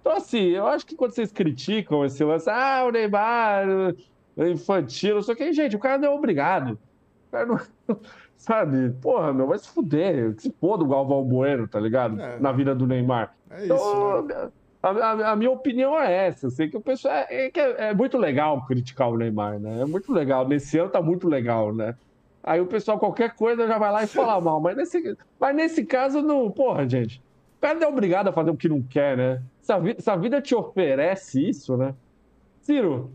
Então, assim, eu acho que quando vocês criticam esse lance, ah, o Neymar é infantil, não sei o que, gente, o cara não é obrigado. O cara não. Sabe? Porra, meu, vai se fuder. Que se foda o Galvão Bueno, tá ligado? É, Na vida do Neymar. É isso. Então, né? A, a, a, minha opinião é essa. Eu sei que o pessoal. É, é, é, muito legal criticar o Neymar, né? É muito legal. Nesse ano tá muito legal, né? Aí o pessoal, qualquer coisa, já vai lá e fala mal. Mas nesse, mas nesse caso, não. Porra, gente. O cara é obrigado a fazer o que não quer, né? Se a, vida, se a vida te oferece isso, né? Ciro,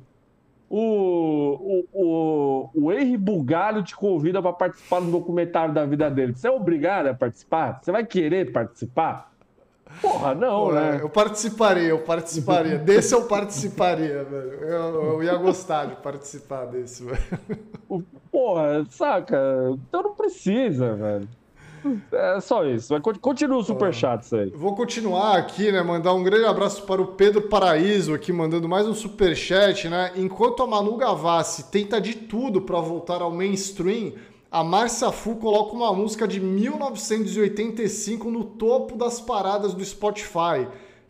o, o, o, o Henry Bugalho te convida para participar do documentário da vida dele. Você é obrigado a participar? Você vai querer participar? Porra, não, né? Eu participaria, eu participaria. desse eu participaria, velho. Eu, eu, ia gostar de participar desse, velho. Porra, saca? Então não precisa, velho. É só isso. Continua o superchat isso aí. Vou continuar aqui, né? Mandar um grande abraço para o Pedro Paraíso aqui, mandando mais um superchat, né? Enquanto a Manu Gavassi tenta de tudo para voltar ao mainstream, a Marcia Fu coloca uma música de 1985 no topo das paradas do Spotify.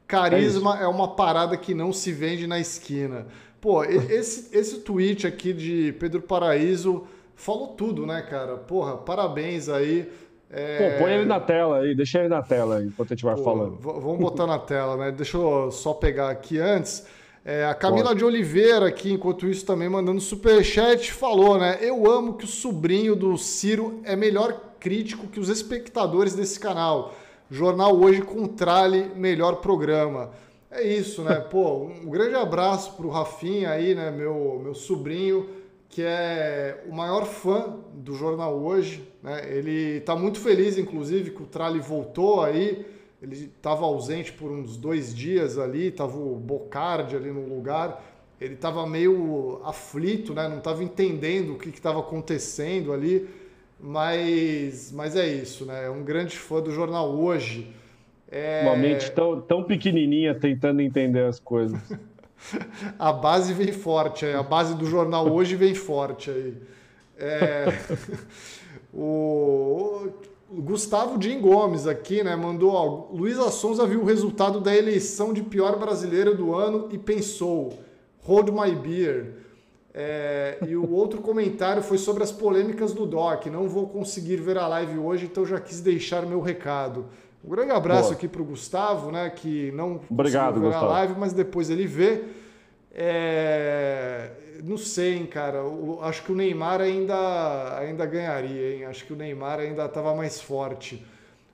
Carisma é, é, uma parada que não se vende na esquina. Pô, esse, esse tweet aqui de Pedro Paraíso falou tudo, né, cara? Porra, parabéns aí. É... Pô, põe ele na tela aí, deixa ele na tela aí, enquanto a gente vai Pô, falando. Vamos botar na tela, né? Deixa eu só pegar aqui antes. É, a Camila Pode. de Oliveira aqui, enquanto isso, também mandando superchat, falou, né? Eu amo que o sobrinho do Ciro é melhor crítico que os espectadores desse canal. Jornal Hoje com Trale, melhor programa. É isso, né? Pô, um grande abraço pro Rafinha aí, né? Meu, meu sobrinho, que é o maior fã do Jornal Hoje. Né? Ele tá muito feliz, inclusive, que o Trale voltou aí ele estava ausente por uns dois dias ali, estava o Bocardi ali no lugar, ele estava meio aflito, né? não estava entendendo o que estava acontecendo ali, mas, mas é isso, né? É um grande fã do jornal hoje. É... Uma mente tão, tão pequenininha tentando entender as coisas. a base vem forte, a base do jornal hoje vem forte aí. É... o Gustavo Jim Gomes aqui, né, mandou, ó, Luísa Sonza viu o resultado da eleição de pior brasileira do ano e pensou, hold my beer. É, e o outro comentário foi sobre as polêmicas do DOC. Não vou conseguir ver a live hoje, então já quis deixar meu recado. Um grande abraço Boa. aqui para o Gustavo, né, que não Obrigado, conseguiu ver Gustavo. a live, mas depois ele vê. É, não sei, hein, cara. Acho que o Neymar ainda, ainda ganharia, hein? Acho que o Neymar ainda estava mais forte.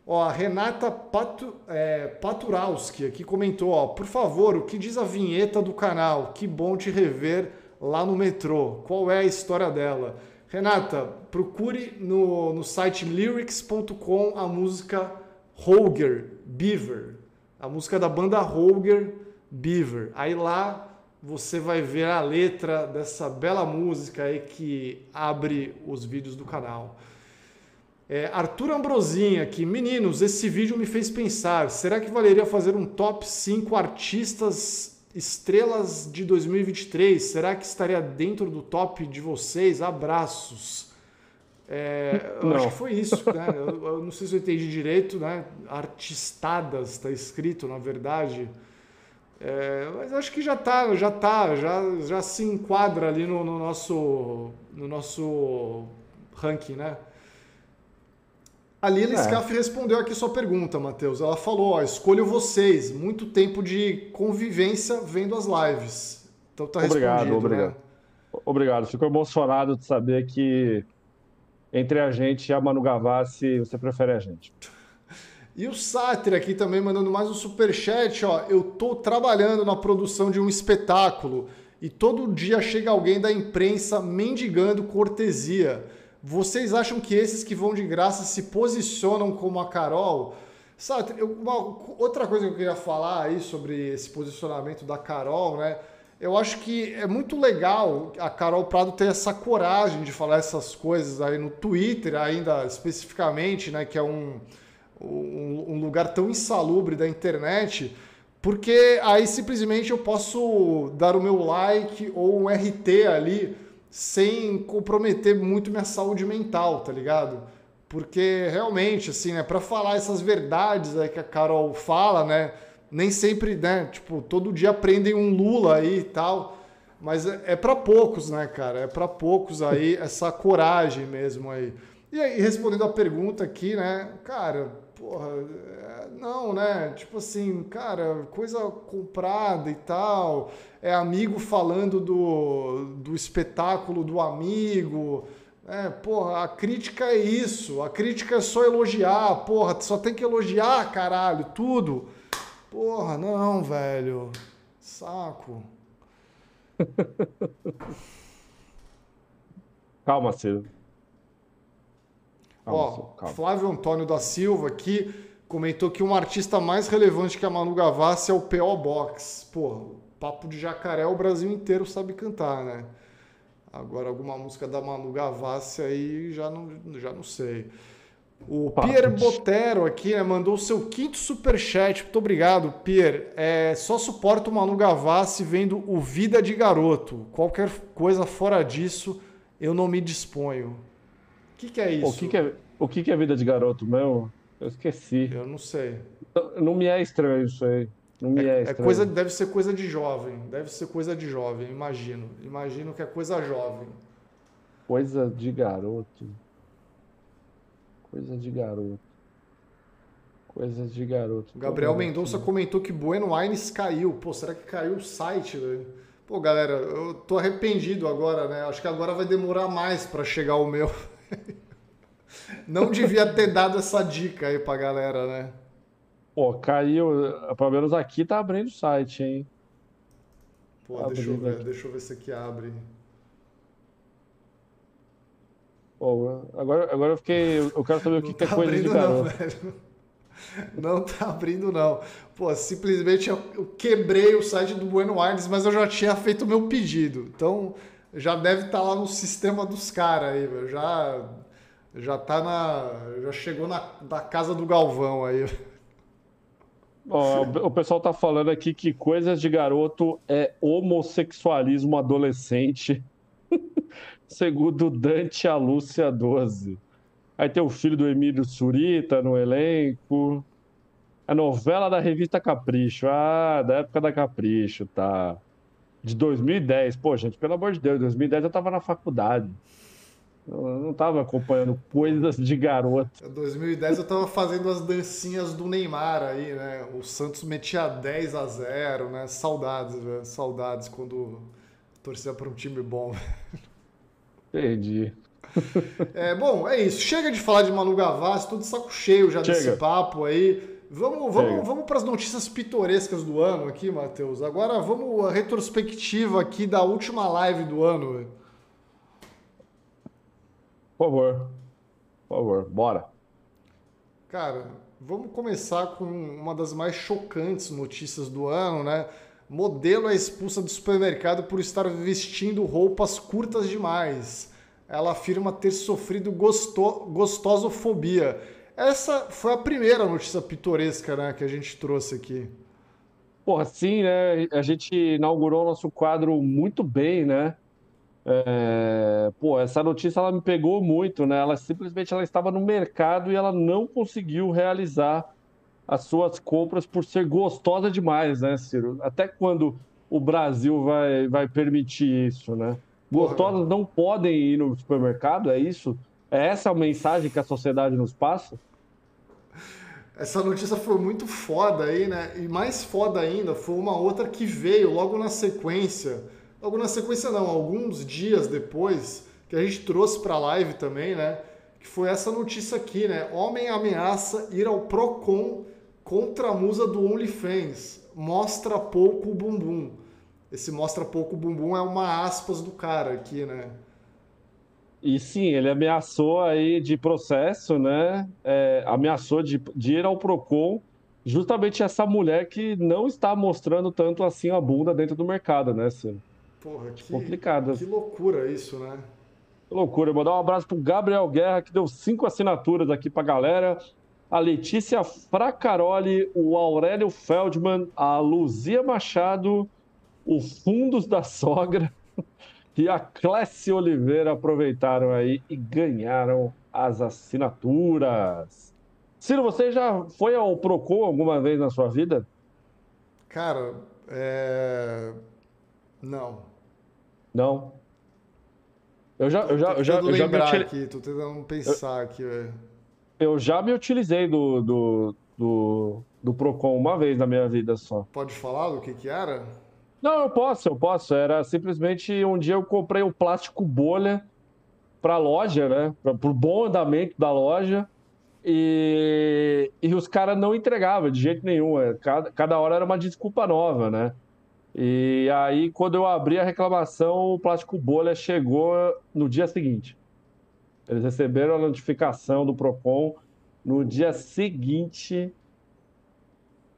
Ó, a Renata Patu, é, Paturalski aqui comentou, ó, por favor, o que diz a vinheta do canal? Que bom te rever lá no metrô. Qual é a história dela? Renata, procure no, no site lyrics.com a música Holger Beaver. A música da banda Holger Beaver. Aí lá você vai ver a letra dessa bela música aí que abre os vídeos do canal. É, Arthur Ambrosinha aqui, meninos, esse vídeo me fez pensar, será que valeria fazer um top 5 artistas estrelas de 2023? Será que estaria dentro do top de vocês? Abraços. É, eu não. acho que foi isso, né? Eu, eu, não sei se eu entendi direito, né? Artistadas está escrito, na verdade. É, mas acho que já está, já tá, já, já se enquadra ali no, no, nosso, no nosso ranking, né? A Lila é. Scaff respondeu aqui sua pergunta, Matheus. Ela falou: ó, escolho vocês. Muito tempo de convivência vendo as lives. Então tá obrigado, respondido. Obrigado, né? Obrigado. Fico emocionado de saber que entre a gente e a Manu Gavassi, você prefere a gente. E o Sátira aqui também mandando mais um superchat, ó. Eu tô trabalhando na produção de um espetáculo e todo dia chega alguém da imprensa mendigando cortesia. Vocês acham que esses que vão de graça se posicionam como a Carol? Sátira, uma, outra coisa que eu queria falar aí sobre esse posicionamento da Carol, né? eu acho que é muito legal a Carol Prado ter essa coragem de falar essas coisas aí no Twitter, ainda especificamente, né, que é um, um, um lugar tão insalubre da internet, porque aí simplesmente eu posso dar o meu like ou um RT ali sem comprometer muito minha saúde mental, tá ligado? Porque realmente, assim, né, para falar essas verdades aí que a Carol fala, né, nem sempre, né? Tipo, todo dia aprendem um Lula aí e tal. Mas é, é para poucos, né, cara? É para poucos aí essa coragem mesmo aí. E aí, respondendo a pergunta aqui, né, cara, porra, é, não, né? Tipo assim, cara, coisa comprada e tal. É amigo falando do, do espetáculo do amigo. É, porra, a crítica é isso. A crítica é só elogiar, porra, só tem que elogiar, caralho, tudo. Porra, não, velho. Saco. calma, Ciro. Ó, calma. Flávio Antônio da Silva aqui comentou que um artista mais relevante que a Manu Gavassi é o P.O. Box. Pô, papo de jacaré o Brasil inteiro sabe cantar, né? Agora alguma música da Manu Gavassi aí já não, já não sei. O Pierre Botero aqui né, mandou o seu quinto superchat. Muito obrigado, Pierre. É, só suporto o Manu Gavassi vendo o Vida de Garoto. Qualquer coisa fora disso, eu não me disponho. O que, que é isso? O que, que, é, o que, que é Vida de Garoto, meu? Eu esqueci. Eu não sei. Não, não me é estranho isso aí. Não me é, é, é estranho. É coisa, deve ser coisa de jovem. Deve ser coisa de jovem, imagino. Imagino que é coisa jovem. Coisa de garoto. Coisa de garoto. Coisas de garoto. Gabriel Mendonça comentou que Bueno Aires caiu. Pô, será que caiu o site, velho? Pô, galera, eu tô arrependido agora, né? Acho que agora vai demorar mais para chegar o meu. Não devia ter dado essa dica aí pra galera, né? Pô, caiu. Pelo menos aqui tá abrindo o site, hein? Pô, tá deixa eu ver, aqui. deixa eu ver se aqui abre. agora, agora eu fiquei. Eu quero saber o que, tá que é coisa de garoto. Não, velho. Não tá abrindo, não. Pô, simplesmente eu, eu quebrei o site do Bueno Aires, mas eu já tinha feito o meu pedido. Então já deve estar tá lá no sistema dos caras aí, velho. Já, já tá na. Já chegou na, na casa do Galvão aí. O pessoal tá falando aqui que coisas de garoto é homossexualismo adolescente segundo Dante a Lúcia 12. Aí tem o filho do Emílio Surita no elenco. A novela da revista Capricho. Ah, da época da Capricho, tá. De 2010. Pô, gente, pelo amor de Deus, 2010 eu tava na faculdade. Eu não tava acompanhando coisas de garoto. Em 2010 eu tava fazendo as dancinhas do Neymar aí, né? O Santos metia 10 a 0, né? Saudades, velho. Saudades quando torcia para um time bom. Entendi. É, bom, é isso. Chega de falar de Manu Gavassi, tudo de saco cheio já Chega. desse papo aí. Vamos, vamos, vamos para as notícias pitorescas do ano aqui, Matheus. Agora vamos a retrospectiva aqui da última live do ano. Por favor. Por favor, bora. Cara, vamos começar com uma das mais chocantes notícias do ano, né? Modelo é expulsa do supermercado por estar vestindo roupas curtas demais. Ela afirma ter sofrido gosto gostosofobia. Essa foi a primeira notícia pitoresca né, que a gente trouxe aqui. Porra, sim, né? A gente inaugurou nosso quadro muito bem, né? É... Pô, essa notícia ela me pegou muito, né? Ela simplesmente ela estava no mercado e ela não conseguiu realizar as suas compras por ser gostosa demais, né, Ciro? Até quando o Brasil vai, vai permitir isso, né? Gostosas não podem ir no supermercado, é isso? É essa a mensagem que a sociedade nos passa? Essa notícia foi muito foda aí, né? E mais foda ainda foi uma outra que veio logo na sequência logo na sequência não, alguns dias depois, que a gente trouxe para a live também, né? Que foi essa notícia aqui, né? Homem ameaça ir ao Procon contra a musa do OnlyFans. Mostra pouco bumbum. Esse mostra pouco bumbum é uma aspas do cara aqui, né? E sim, ele ameaçou aí de processo, né? É, ameaçou de, de ir ao Procon justamente essa mulher que não está mostrando tanto assim a bunda dentro do mercado, né, Ciro? Porra, que, Complicado. que loucura isso, né? Que loucura. Eu vou dar um abraço pro Gabriel Guerra, que deu cinco assinaturas aqui pra galera. A Letícia Fracaroli, o Aurélio Feldman, a Luzia Machado, o Fundos da Sogra e a Clécia Oliveira aproveitaram aí e ganharam as assinaturas. Ciro, você já foi ao Procon alguma vez na sua vida? Cara, é... não. Não? Eu já, eu já, eu já, eu já me util... aqui, tô tentando pensar eu, aqui, velho. Eu já me utilizei do, do, do, do Procon uma vez na minha vida só. Pode falar do que que era? Não, eu posso, eu posso. Era simplesmente um dia eu comprei um plástico bolha para a loja, né? Para o bom andamento da loja. E, e os caras não entregavam de jeito nenhum. É, cada, cada hora era uma desculpa nova, né? E aí, quando eu abri a reclamação, o plástico bolha chegou no dia seguinte. Eles receberam a notificação do PROCON. No dia seguinte,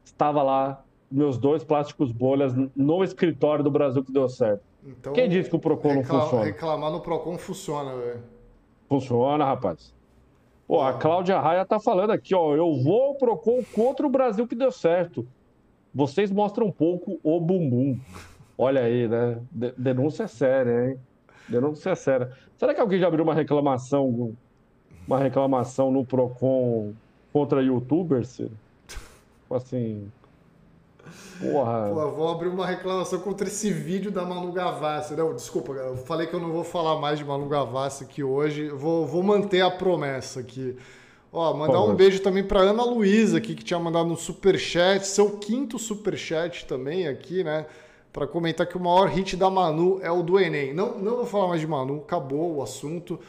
estava lá meus dois plásticos bolhas no escritório do Brasil que deu certo. Então, Quem disse que o Procon não funciona? Reclamar no Procon funciona, velho. Funciona, rapaz. Pô, a Cláudia Raia tá falando aqui, ó. Eu vou ao Procon contra o Brasil que deu certo. Vocês mostram um pouco o bumbum. Olha aí, né? denúncia séria, hein? Denúncia séria. Será que alguém já abriu uma reclamação, uma reclamação no Procon contra youtubers? Tipo assim, Porra. Pô, vou abrir uma reclamação contra esse vídeo da Manu Gavassi. Não, desculpa, eu falei que eu não vou falar mais de Manu Gavassi aqui hoje. Vou, vou manter a promessa aqui. Ó, mandar um beijo também para Ana Luísa aqui, que tinha mandado um superchat, seu quinto superchat também aqui, né? Para comentar que o maior hit da Manu é o do Enem. Não, não vou falar mais de Manu, acabou o assunto.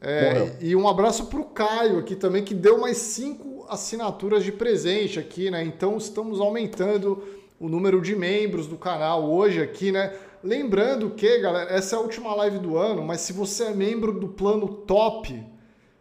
É, e um abraço para o Caio aqui também, que deu mais cinco assinaturas de presente aqui, né? Então estamos aumentando o número de membros do canal hoje aqui, né? Lembrando que, galera, essa é a última live do ano, mas se você é membro do plano top,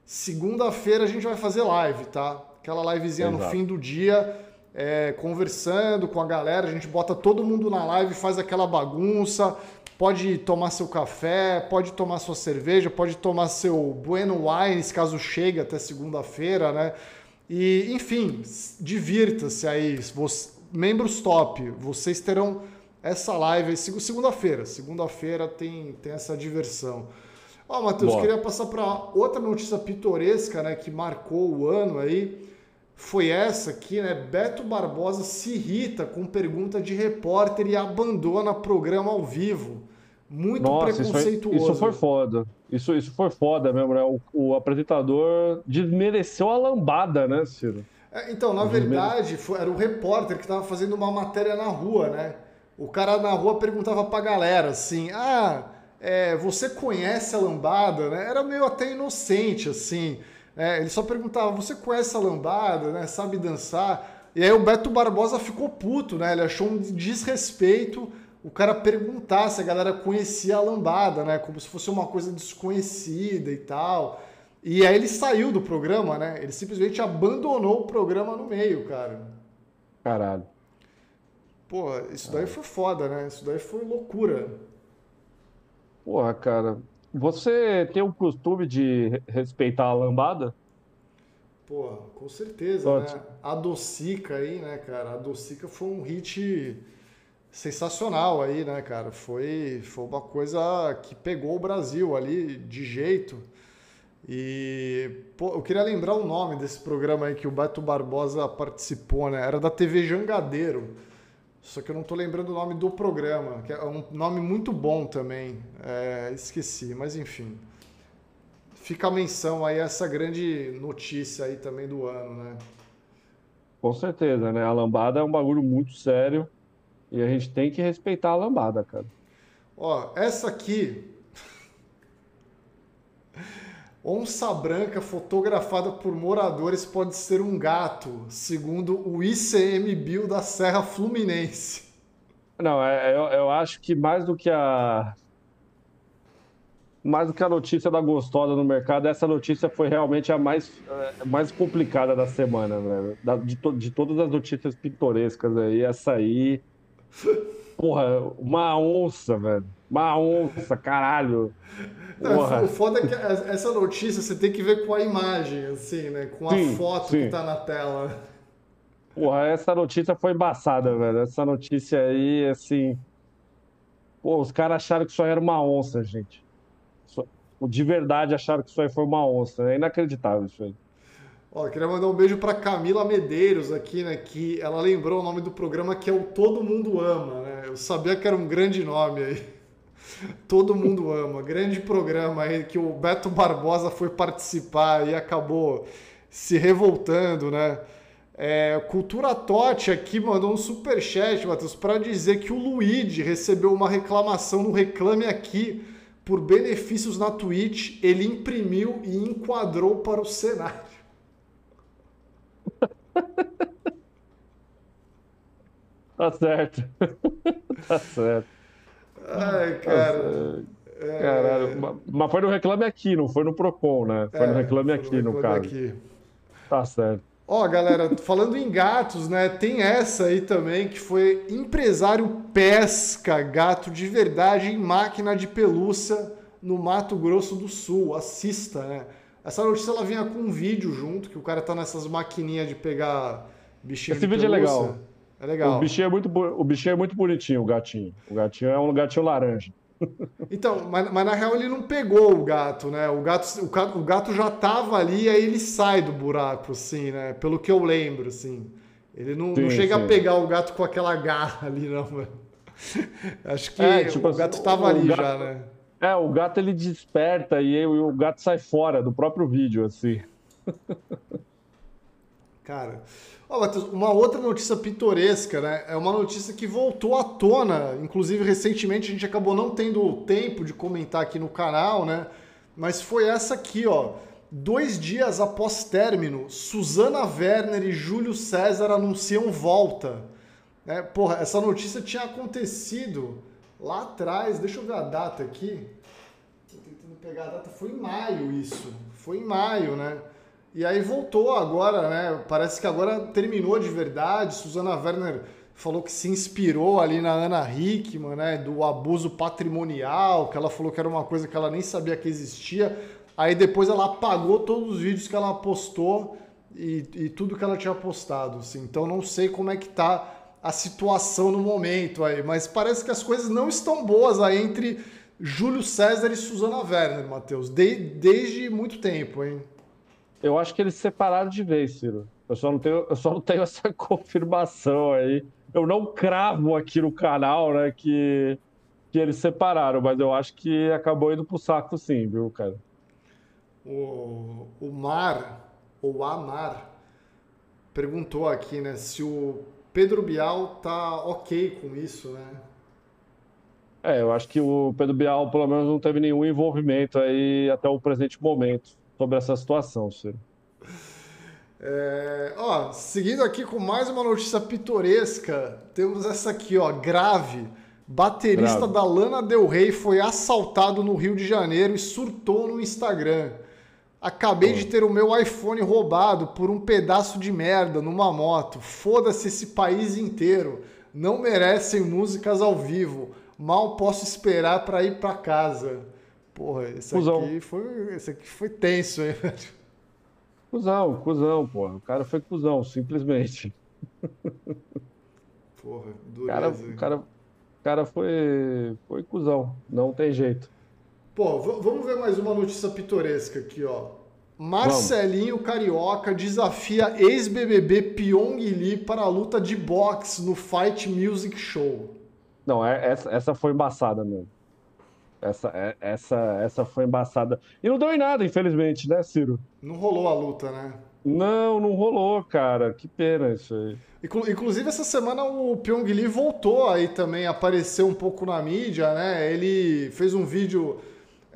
segunda-feira a gente vai fazer live, tá? Aquela livezinha Exato. no fim do dia, é, conversando com a galera, a gente bota todo mundo na live, faz aquela bagunça, pode tomar seu café, pode tomar sua cerveja, pode tomar seu Bueno Wines, caso chegue até segunda-feira, né? E, enfim, divirta-se aí. Você, membros top, vocês terão essa live segunda-feira. Segunda-feira tem, tem essa diversão. Ó, oh, Matheus, queria passar para outra notícia pitoresca, né, que marcou o ano aí. Foi essa aqui, né? Beto Barbosa se irrita com pergunta de repórter e abandona programa ao vivo. Muito Nossa, preconceituoso. Isso foi, isso foi foda. Isso, isso foi foda mesmo, né? O, o apresentador desmereceu a lambada, né, Ciro? É, então, na verdade, foi, era o repórter que estava fazendo uma matéria na rua, né? O cara na rua perguntava pra galera assim: ah, é, você conhece a lambada? Né? Era meio até inocente, assim. É, ele só perguntava: você conhece a lambada? Né? Sabe dançar? E aí o Beto Barbosa ficou puto, né? Ele achou um desrespeito o cara perguntar se a galera conhecia a lambada, né? Como se fosse uma coisa desconhecida e tal. E aí ele saiu do programa, né? Ele simplesmente abandonou o programa no meio, cara. Caralho. Pô, isso daí foi foda, né? Isso daí foi loucura. Porra, cara. Você tem o costume de respeitar a lambada? Porra, com certeza, né? A Docica aí, né, cara? A Docica foi um hit sensacional aí, né, cara? Foi, foi uma coisa que pegou o Brasil ali de jeito. E pô, eu queria lembrar o nome desse programa aí que o Beto Barbosa participou, né? Era da TV Jangadeiro. Só que eu não tô lembrando o nome do programa, que é um nome muito bom também. É, esqueci, mas enfim. Fica a menção aí essa grande notícia aí também do ano, né? Com certeza, né? A lambada é um bagulho muito sério e a gente tem que respeitar a lambada, cara. Ó, essa aqui. Onça branca fotografada por moradores pode ser um gato, segundo o ICMBio da Serra Fluminense. Não, é, eu, eu acho que mais do que a mais do que a notícia da gostosa no mercado, essa notícia foi realmente a mais, a mais complicada da semana. Da, de, to, de todas as notícias pitorescas aí, essa aí. Porra, uma onça, velho. Uma onça, caralho. Não, o foda é que essa notícia você tem que ver com a imagem, assim, né? Com a sim, foto sim. que tá na tela. Porra, essa notícia foi embaçada, velho. Essa notícia aí, assim. Pô, os caras acharam que isso aí era uma onça, gente de verdade acharam que isso aí foi uma onça. É inacreditável isso aí. Ó, queria mandar um beijo para Camila Medeiros aqui, né? Que ela lembrou o nome do programa que é o Todo Mundo Ama, né? Eu sabia que era um grande nome aí. Todo Mundo Ama, grande programa aí que o Beto Barbosa foi participar e acabou se revoltando, né? É, Cultura Tote aqui mandou um super chat, Matheus, para dizer que o Luigi recebeu uma reclamação no Reclame Aqui por benefícios na Twitch, ele imprimiu e enquadrou para o cenário. Tá certo. tá certo. Ai, tá cara. É... Caralho. Mas foi no Reclame Aqui, não foi no Procon, né? Foi é, no Reclame Aqui, no, no caso. Aqui. Tá certo. Ó, galera, falando em gatos, né? Tem essa aí também que foi empresário pesca gato de verdade em máquina de pelúcia no Mato Grosso do Sul. Assista, né? Essa notícia ela vinha com um vídeo junto, que o cara tá nessas maquininhas de pegar bichinho Esse vídeo é legal. É legal. O bichinho é, muito, o bichinho é muito bonitinho, o gatinho. O gatinho é um gatinho laranja. Então, mas, mas, na real ele não pegou o gato, né? O gato, o, o gato já tava ali e aí ele sai do buraco, assim, né? Pelo que eu lembro, assim. Ele não, sim, não chega sim. a pegar o gato com aquela garra ali, não, mano. Acho que é, tipo, o gato tava ali gato, já, né? É, o gato ele desperta e o gato sai fora do próprio vídeo, assim. Cara, oh, Matheus, uma outra notícia pitoresca, né? É uma notícia que voltou à tona, inclusive recentemente a gente acabou não tendo tempo de comentar aqui no canal, né? Mas foi essa aqui, ó. Dois dias após término, Susana Werner e Júlio César anunciam volta. É, porra, essa notícia tinha acontecido lá atrás, deixa eu ver a data aqui. Tô tentando pegar a data, foi em maio isso. Foi em maio, né? E aí voltou agora, né? Parece que agora terminou de verdade. Susana Werner falou que se inspirou ali na Ana Hickman, né? Do abuso patrimonial, que ela falou que era uma coisa que ela nem sabia que existia. Aí depois ela apagou todos os vídeos que ela postou e, e tudo que ela tinha postado. Assim. Então não sei como é que tá a situação no momento aí, mas parece que as coisas não estão boas aí entre Júlio César e Susana Werner, Matheus, de, desde muito tempo, hein? Eu acho que eles separaram de vez, Ciro. Eu só não tenho, eu só não tenho essa confirmação aí. Eu não cravo aqui no canal, né, que, que eles separaram, mas eu acho que acabou indo pro saco sim, viu, cara? O, o Mar, ou Amar, perguntou aqui, né, se o Pedro Bial tá ok com isso, né? É, eu acho que o Pedro Bial, pelo menos, não teve nenhum envolvimento aí até o presente momento sobre essa situação, Ciro. É, ó, seguindo aqui com mais uma notícia pitoresca, temos essa aqui, ó, grave. Baterista grave. da Lana Del Rey foi assaltado no Rio de Janeiro e surtou no Instagram. Acabei de ter o meu iPhone roubado por um pedaço de merda numa moto. Foda-se esse país inteiro. Não merecem músicas ao vivo. Mal posso esperar para ir para casa. Porra, esse aqui foi, esse aqui foi tenso, hein, velho? Cusão, cuzão, porra. O cara foi cuzão, simplesmente. Porra, dureza. Cara, o cara, o cara foi, foi cuzão. Não tem jeito. Pô, vamos ver mais uma notícia pitoresca aqui, ó. Marcelinho vamos. Carioca desafia ex-BBB Pyong Lee para a luta de boxe no Fight Music Show. Não, é, essa, essa foi embaçada mesmo. Essa, é, essa, essa foi embaçada. E não deu em nada, infelizmente, né, Ciro? Não rolou a luta, né? Não, não rolou, cara. Que pena isso aí. Inclusive, essa semana o Pyong Lee voltou aí também, apareceu um pouco na mídia, né? Ele fez um vídeo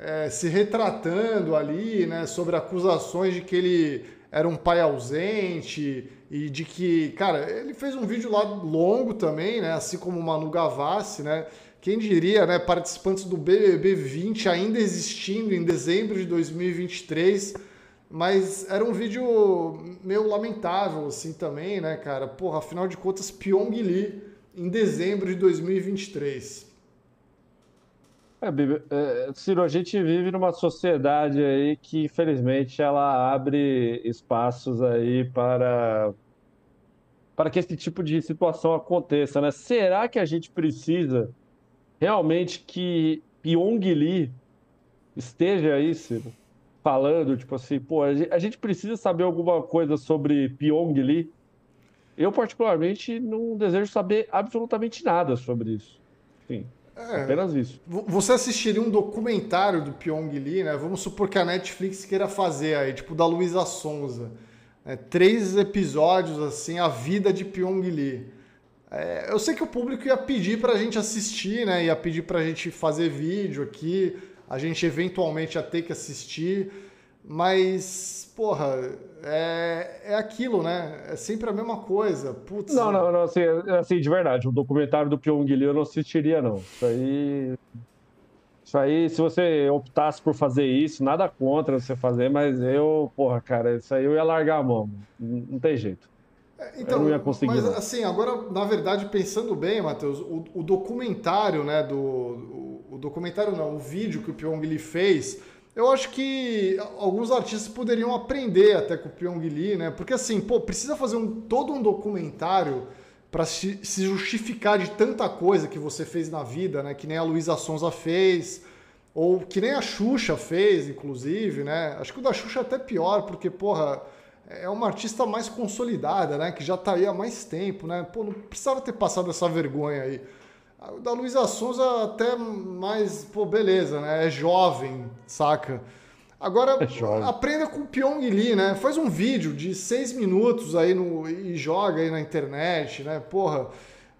é, se retratando ali, né, sobre acusações de que ele era um pai ausente e de que, cara, ele fez um vídeo lá longo também, né, assim como o Manu Gavassi, né? Quem diria, né, participantes do BBB 20 ainda existindo em dezembro de 2023 mas era um vídeo meio lamentável, assim, também, né, cara? Porra, afinal de contas, Pyong Lee, em dezembro de 2023. É, é, Ciro, a gente vive numa sociedade aí que, infelizmente, ela abre espaços aí para, para que esse tipo de situação aconteça, né? Será que a gente precisa realmente que Pyong Lee esteja aí, Ciro? falando, tipo assim, pô, a gente precisa saber alguma coisa sobre Pyong Lee. Eu, particularmente, não desejo saber absolutamente nada sobre isso. Enfim, é, apenas isso. Você assistiria um documentário do Pyong Lee, né? Vamos supor que a Netflix queira fazer aí, tipo da Luísa Sonza. Né? Três episódios, assim, a vida de Pyong Lee. É, eu sei que o público ia pedir pra gente assistir, né? Ia pedir pra gente fazer vídeo aqui a gente eventualmente ia ter que assistir, mas, porra, é, é aquilo, né? É sempre a mesma coisa. Putz, não, não, não, assim, assim, de verdade, o documentário do Pyong Lee eu não assistiria, não. Isso aí. Isso aí, se você optasse por fazer isso, nada contra você fazer, mas eu, porra, cara, isso aí eu ia largar a mão. Não, tem jeito. É, então, eu não ia conseguir. Mas, não. assim, agora, na verdade, pensando bem, Matheus, o, o documentário, né, do o documentário não, o vídeo que o Pyong Lee fez, eu acho que alguns artistas poderiam aprender até com o Pyong Lee, né? Porque assim, pô, precisa fazer um, todo um documentário para se, se justificar de tanta coisa que você fez na vida, né? Que nem a Luísa Sonza fez, ou que nem a Xuxa fez, inclusive, né? Acho que o da Xuxa é até pior, porque, porra, é uma artista mais consolidada, né? Que já tá aí há mais tempo, né? Pô, não precisava ter passado essa vergonha aí. O da Luísa Sonza até mais, pô, beleza, né? É jovem, saca? Agora, é aprenda com o Pyong Lee, né? Faz um vídeo de seis minutos aí no, e joga aí na internet, né? Porra,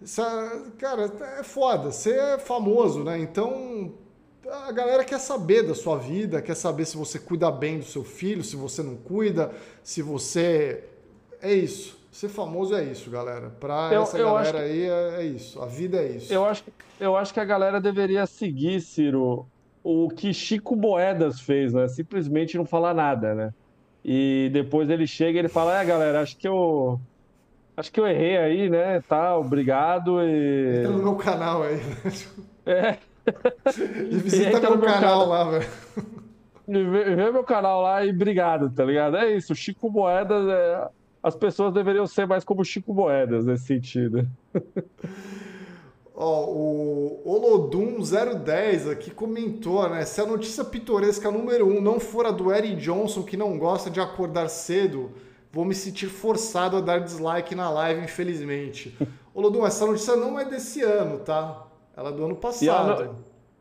essa, cara, é foda. Você é famoso, né? Então, a galera quer saber da sua vida, quer saber se você cuida bem do seu filho, se você não cuida, se você... É isso. Ser famoso é isso, galera. Pra eu, essa eu galera que... aí é, é, isso. A vida é isso. Eu acho, eu acho que a galera deveria seguir, Ciro, o que Chico Boedas fez, né? Simplesmente não falar nada, né? E depois ele chega e ele fala: É, galera, acho que eu. Acho que eu errei aí, né? Tá, obrigado. E... Entra no meu canal aí. É. E visita meu, meu canal, canal lá, velho. Vê meu canal lá e obrigado, tá ligado? É isso. Chico Boedas é as pessoas deveriam ser mais como Chico Moedas nesse sentido. Ó, o Olodum 010 aqui comentou, né? Se a notícia pitoresca número 1 um não for a do Eric Johnson, que não gosta de acordar cedo, vou me sentir forçado a dar dislike na live, infelizmente. Olodum, essa notícia não é desse ano, tá? Ela é do ano passado. E ela não,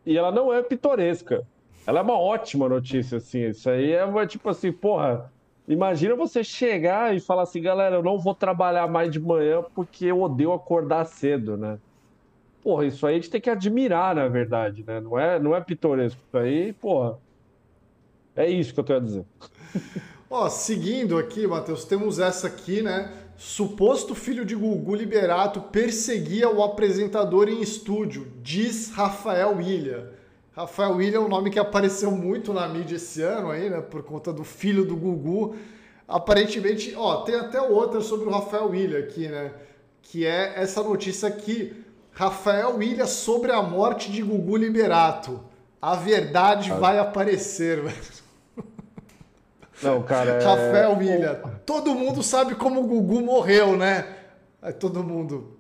e ela não é pitoresca. Ela é uma ótima notícia, assim. Isso aí é tipo assim, porra Imagina você chegar e falar assim, galera, eu não vou trabalhar mais de manhã porque eu odeio acordar cedo, né? Porra, isso aí a gente tem que admirar, na verdade, né? Não é, não é pitoresco. Isso aí, porra. É isso que eu tenho a dizer. Ó, seguindo aqui, Matheus, temos essa aqui, né? Suposto filho de Gugu Liberato perseguia o apresentador em estúdio, diz Rafael Ilha. Rafael William é um nome que apareceu muito na mídia esse ano aí, né? Por conta do filho do Gugu. Aparentemente, ó, tem até outra sobre o Rafael William aqui, né? Que é essa notícia aqui. Rafael William sobre a morte de Gugu Liberato. A verdade ah. vai aparecer, velho. Não, cara. É... Rafael William. Todo mundo sabe como o Gugu morreu, né? Aí todo mundo.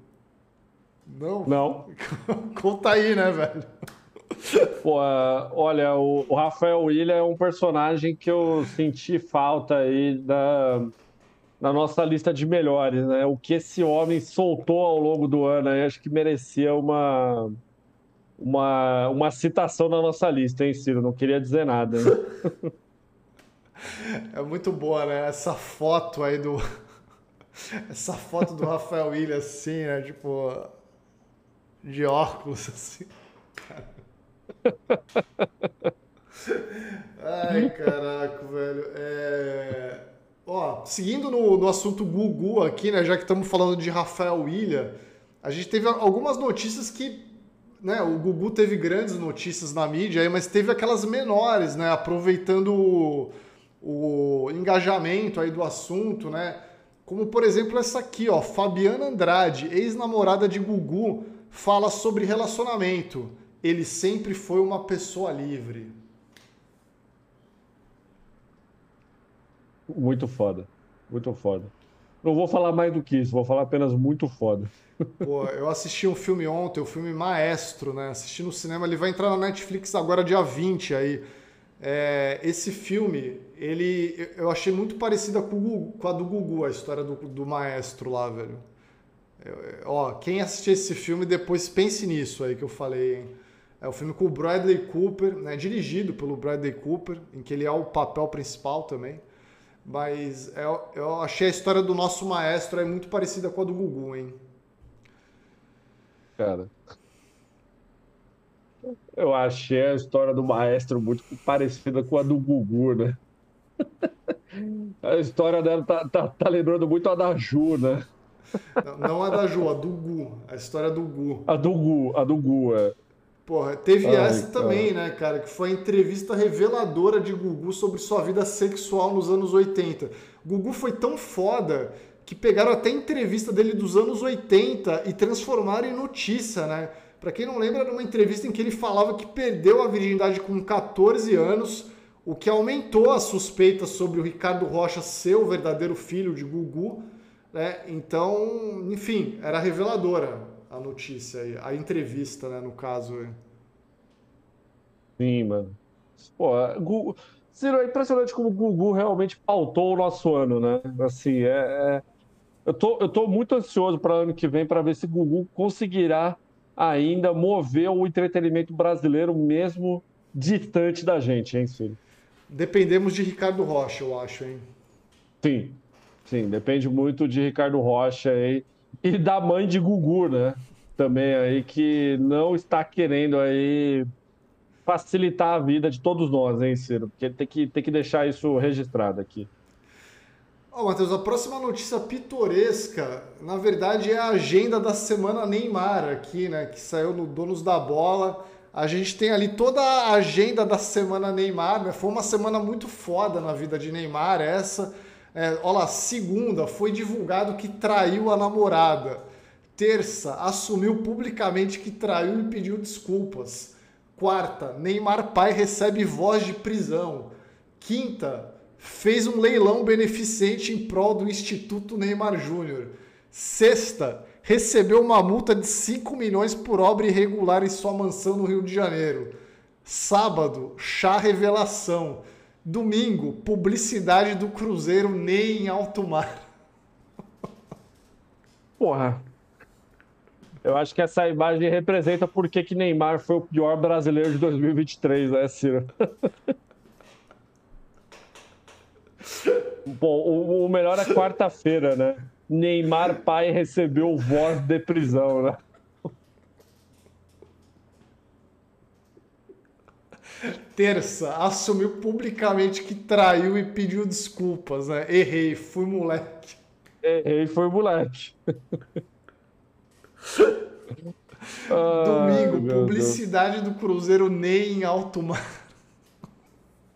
Não? Não. Conta aí, né, velho? Pô, olha, o, Rafael William é um personagem que eu senti falta aí da, na nossa lista de melhores, né? O que esse homem soltou ao longo do ano aí, acho que merecia uma, uma, uma citação na nossa lista, hein, Ciro? Não queria dizer nada. Hein? É muito boa, né? Essa foto aí do. Essa foto do Rafael Williams, assim, né? Tipo. De óculos, assim. Ai, caraca, velho. É... Ó, seguindo no, no assunto Gugu aqui, né? Já que estamos falando de Rafael William, a gente teve algumas notícias que né, o Gugu teve grandes notícias na mídia, mas teve aquelas menores, né, aproveitando o, o, engajamento aí do assunto, né, como por exemplo essa aqui, ó, Fabiana Andrade, ex-namorada de Gugu, fala sobre relacionamento. Ele sempre foi uma pessoa livre. Muito foda, muito foda. Não vou falar mais do que isso, vou falar apenas muito foda. Pô, eu assisti um filme ontem, o um filme Maestro, né? Assisti no cinema, ele vai entrar na Netflix agora dia 20 aí. É, esse filme, ele eu achei muito parecida com, com a do Gugu, a história do, do maestro lá, velho. Eu, ó, quem assistir esse filme, depois pense nisso aí que eu falei, hein? É o filme com o Bradley Cooper, né? Dirigido pelo Bradley Cooper, em que ele é o papel principal também. Mas eu, é, eu achei a história do nosso maestro é muito parecida com a do Gugu, hein? Cara. Eu achei a história do maestro muito parecida com a do Gugu, né? A história dela tá, tá, tá lembrando muito a da Ju, né? Não, não a da Ju, a do Gu. A história do Gu. A do Gu, a do Gu, é. Porra, teve Ai, essa cara. também, né, cara? Que foi a entrevista reveladora de Gugu sobre sua vida sexual nos anos 80. Gugu foi tão foda que pegaram até entrevista dele dos anos 80 e transformaram em notícia, né? Pra quem não lembra, era uma entrevista em que ele falava que perdeu a virgindade com 14 anos, o que aumentou as suspeitas sobre o Ricardo Rocha ser o verdadeiro filho de Gugu, né? Então, enfim, era reveladora a notícia aí, a entrevista, né, no caso. Aí. Sim, mano. Pô, Google... Ciro, é impressionante como o Gugu realmente pautou o nosso ano, né? Assim, é, é... Eu, tô, eu tô muito ansioso para ano que vem para ver se o Gugu conseguirá ainda mover o entretenimento brasileiro mesmo distante da gente, hein, Ciro? Dependemos de Ricardo Rocha, eu acho, hein? Sim, sim, depende muito de Ricardo Rocha aí e da mãe de Gugu, né? Também aí que não está querendo aí facilitar a vida de todos nós, hein, Ciro? Porque tem que, tem que deixar isso registrado aqui. Ó, oh, Matheus, a próxima notícia pitoresca, na verdade, é a agenda da semana Neymar aqui, né? Que saiu no Donos da Bola. A gente tem ali toda a agenda da semana Neymar, né? Foi uma semana muito foda na vida de Neymar, essa. É, olha lá, segunda, foi divulgado que traiu a namorada. Terça, assumiu publicamente que traiu e pediu desculpas. Quarta, Neymar pai recebe voz de prisão. Quinta, fez um leilão beneficente em prol do Instituto Neymar Júnior. Sexta, recebeu uma multa de 5 milhões por obra irregular em sua mansão no Rio de Janeiro. Sábado, chá revelação. Domingo, publicidade do Cruzeiro nem em alto mar. Porra, eu acho que essa imagem representa por que, Neymar foi o pior brasileiro de 2023, né, Ciro? Bom, o, o melhor é quarta-feira, né? Neymar pai recebeu voz de prisão, né? Terça, assumiu publicamente que traiu e pediu desculpas, né? Errei, fui moleque. Errei, foi moleque. Domingo, Ai, publicidade Deus. do Cruzeiro Ney em alto mar.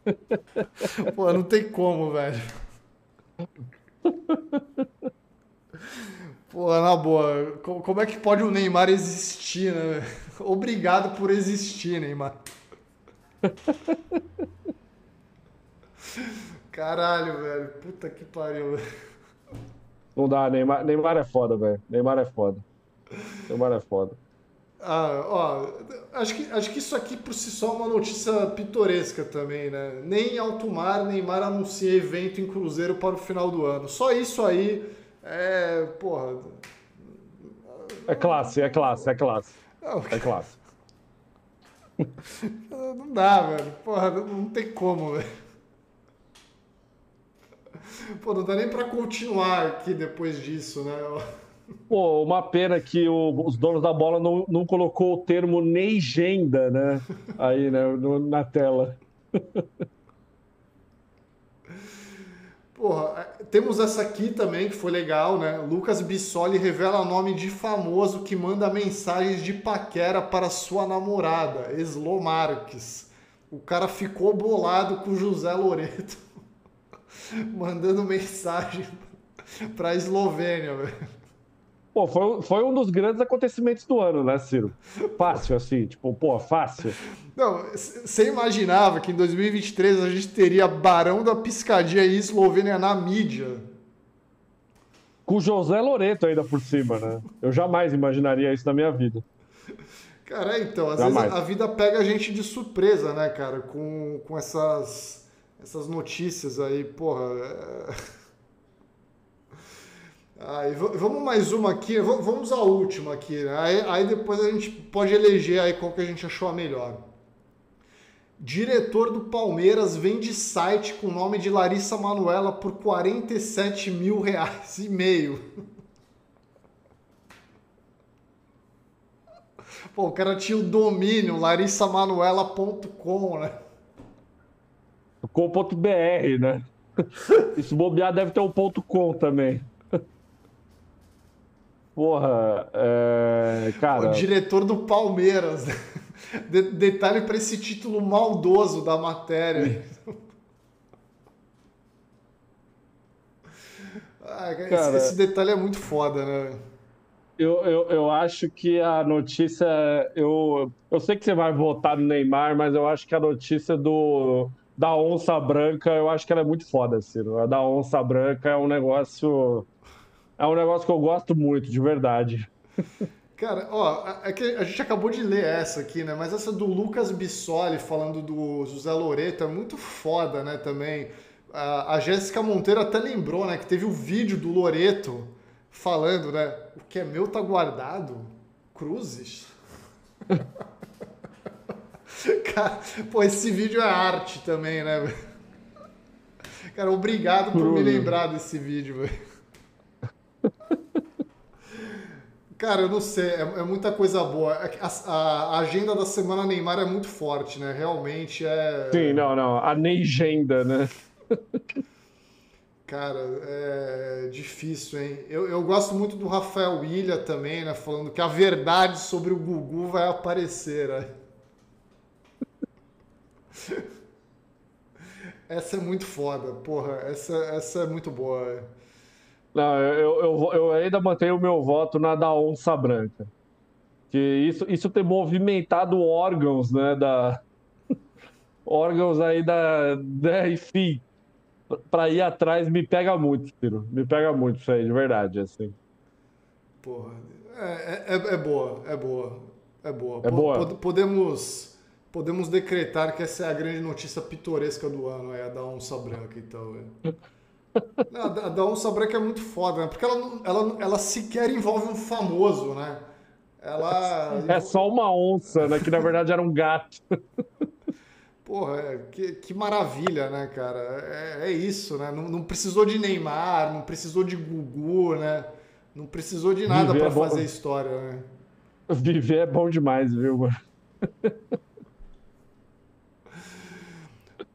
Pô, não tem como, velho. Pô, na boa, como é que pode o Neymar existir, né? Obrigado por existir, Neymar. Caralho, velho. Puta que pariu. Não dá, Neymar, Neymar é foda, velho. Neymar é foda. Neymar é foda. Ah, ó, acho que, acho que isso aqui por si só é uma notícia pitoresca também, né? Nem em alto mar, Neymar anuncia evento em Cruzeiro para o final do ano. Só isso aí é, porra. É classe, é classe, é classe. É classe. Não dá, velho. Porra, não tem como, velho. Pô, não dá nem pra continuar aqui depois disso, né? Pô, uma pena que o, os donos da bola não, não colocou o termo legenda, né? Aí, né, no, na tela. Porra, é, temos essa aqui também que foi legal, né? Lucas Bissoli revela nome de famoso que manda mensagens de paquera para sua namorada, Eslo Marques. O cara ficou bolado com José Loreto mandando mensagem para a Eslovênia, velho. Pô, foi, foi um dos grandes acontecimentos do ano, né, Ciro? Fácil, assim, tipo, pô, fácil. Não, você imaginava que em 2023 a gente teria Barão da Piscadinha e Eslovênia na mídia? Com José Loreto ainda por cima, né? Eu jamais imaginaria isso na minha vida. Cara, então, às jamais. vezes a vida pega a gente de surpresa, né, cara, com, com essas, essas notícias aí, porra. É... Aí, vamos mais uma aqui, vamos à última aqui. Né? Aí, aí, depois a gente pode eleger aí qual que a gente achou a melhor. Diretor do Palmeiras vende site com o nome de Larissa Manuela por 47 mil reais e meio. Pô, o cara tinha o domínio larissamanuela.com, né? .com.br, né? Isso bobear deve ter um ponto .com também. Porra, é... cara. O diretor do Palmeiras. De detalhe para esse título maldoso da matéria. ah, cara, esse, esse, detalhe é muito foda, né? Eu, eu, eu acho que a notícia. Eu, eu sei que você vai votar no Neymar, mas eu acho que a notícia do, da onça branca, eu acho que ela é muito foda, Ciro. A da onça branca é um negócio é um negócio que eu gosto muito, de verdade. Cara, ó, é que a gente acabou de ler essa aqui, né? Mas essa do Lucas Bissoli falando do José Loreto é muito foda, né? Também. A, a Jéssica Monteiro até lembrou, né? Que teve o um vídeo do Loreto falando, né? O que é meu tá guardado? Cruzes? Cara, pô, esse vídeo é arte também, né? Cara, obrigado por me lembrar desse vídeo, velho. Cara, eu não sei, é, é muita coisa boa. É a, a, a, agenda da semana Neymar é muito forte, né? Realmente é. Sim, não, não. A Neigenda, né? Cara, é difícil, hein? Eu, eu gosto muito do Rafael Ilha também, né? Falando que a verdade sobre o Gugu vai aparecer, né? Essa é muito foda, porra. Essa, essa é muito boa. Não, eu, eu, eu ainda mantenho o meu voto na da onça branca. Que isso, isso tem movimentado órgãos, né? Da, órgãos aí da. da enfim, para ir atrás me pega muito, Ciro. Me pega muito isso aí, de verdade, assim. Porra, é, é, é boa, é boa, é boa. É boa. Podemos, podemos decretar que essa é a grande notícia pitoresca do ano, é a da onça branca, então. É. A da onça branca é muito foda, né? Porque ela, ela, ela sequer envolve um famoso, né? Ela. É só uma onça, né? Que na verdade era um gato. Porra, é, que, que maravilha, né, cara? É, é isso, né? Não, não, precisou de Neymar, não precisou de Gugu, né? Não precisou de nada para é fazer história, né? Viver é bom demais, viu, mano?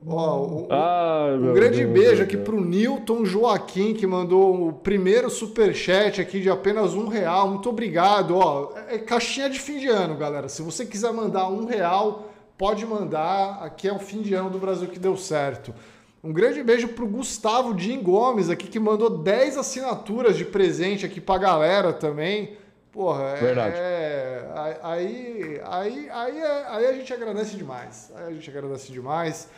Ó, um, Ai, um grande Deus beijo Deus aqui para o Newton Joaquim, que mandou o primeiro superchat aqui de apenas um real. Muito obrigado. Ó, é caixinha de fim de ano, galera. Se você quiser mandar um real, pode mandar. Aqui é o fim de ano do Brasil que deu certo. Um grande beijo para o Gustavo Jim Gomes aqui, que mandou 10 assinaturas de presente aqui para a galera também. Porra, é, Verdade. É, aí, aí, aí, aí a gente agradece demais. Aí a gente agradece demais.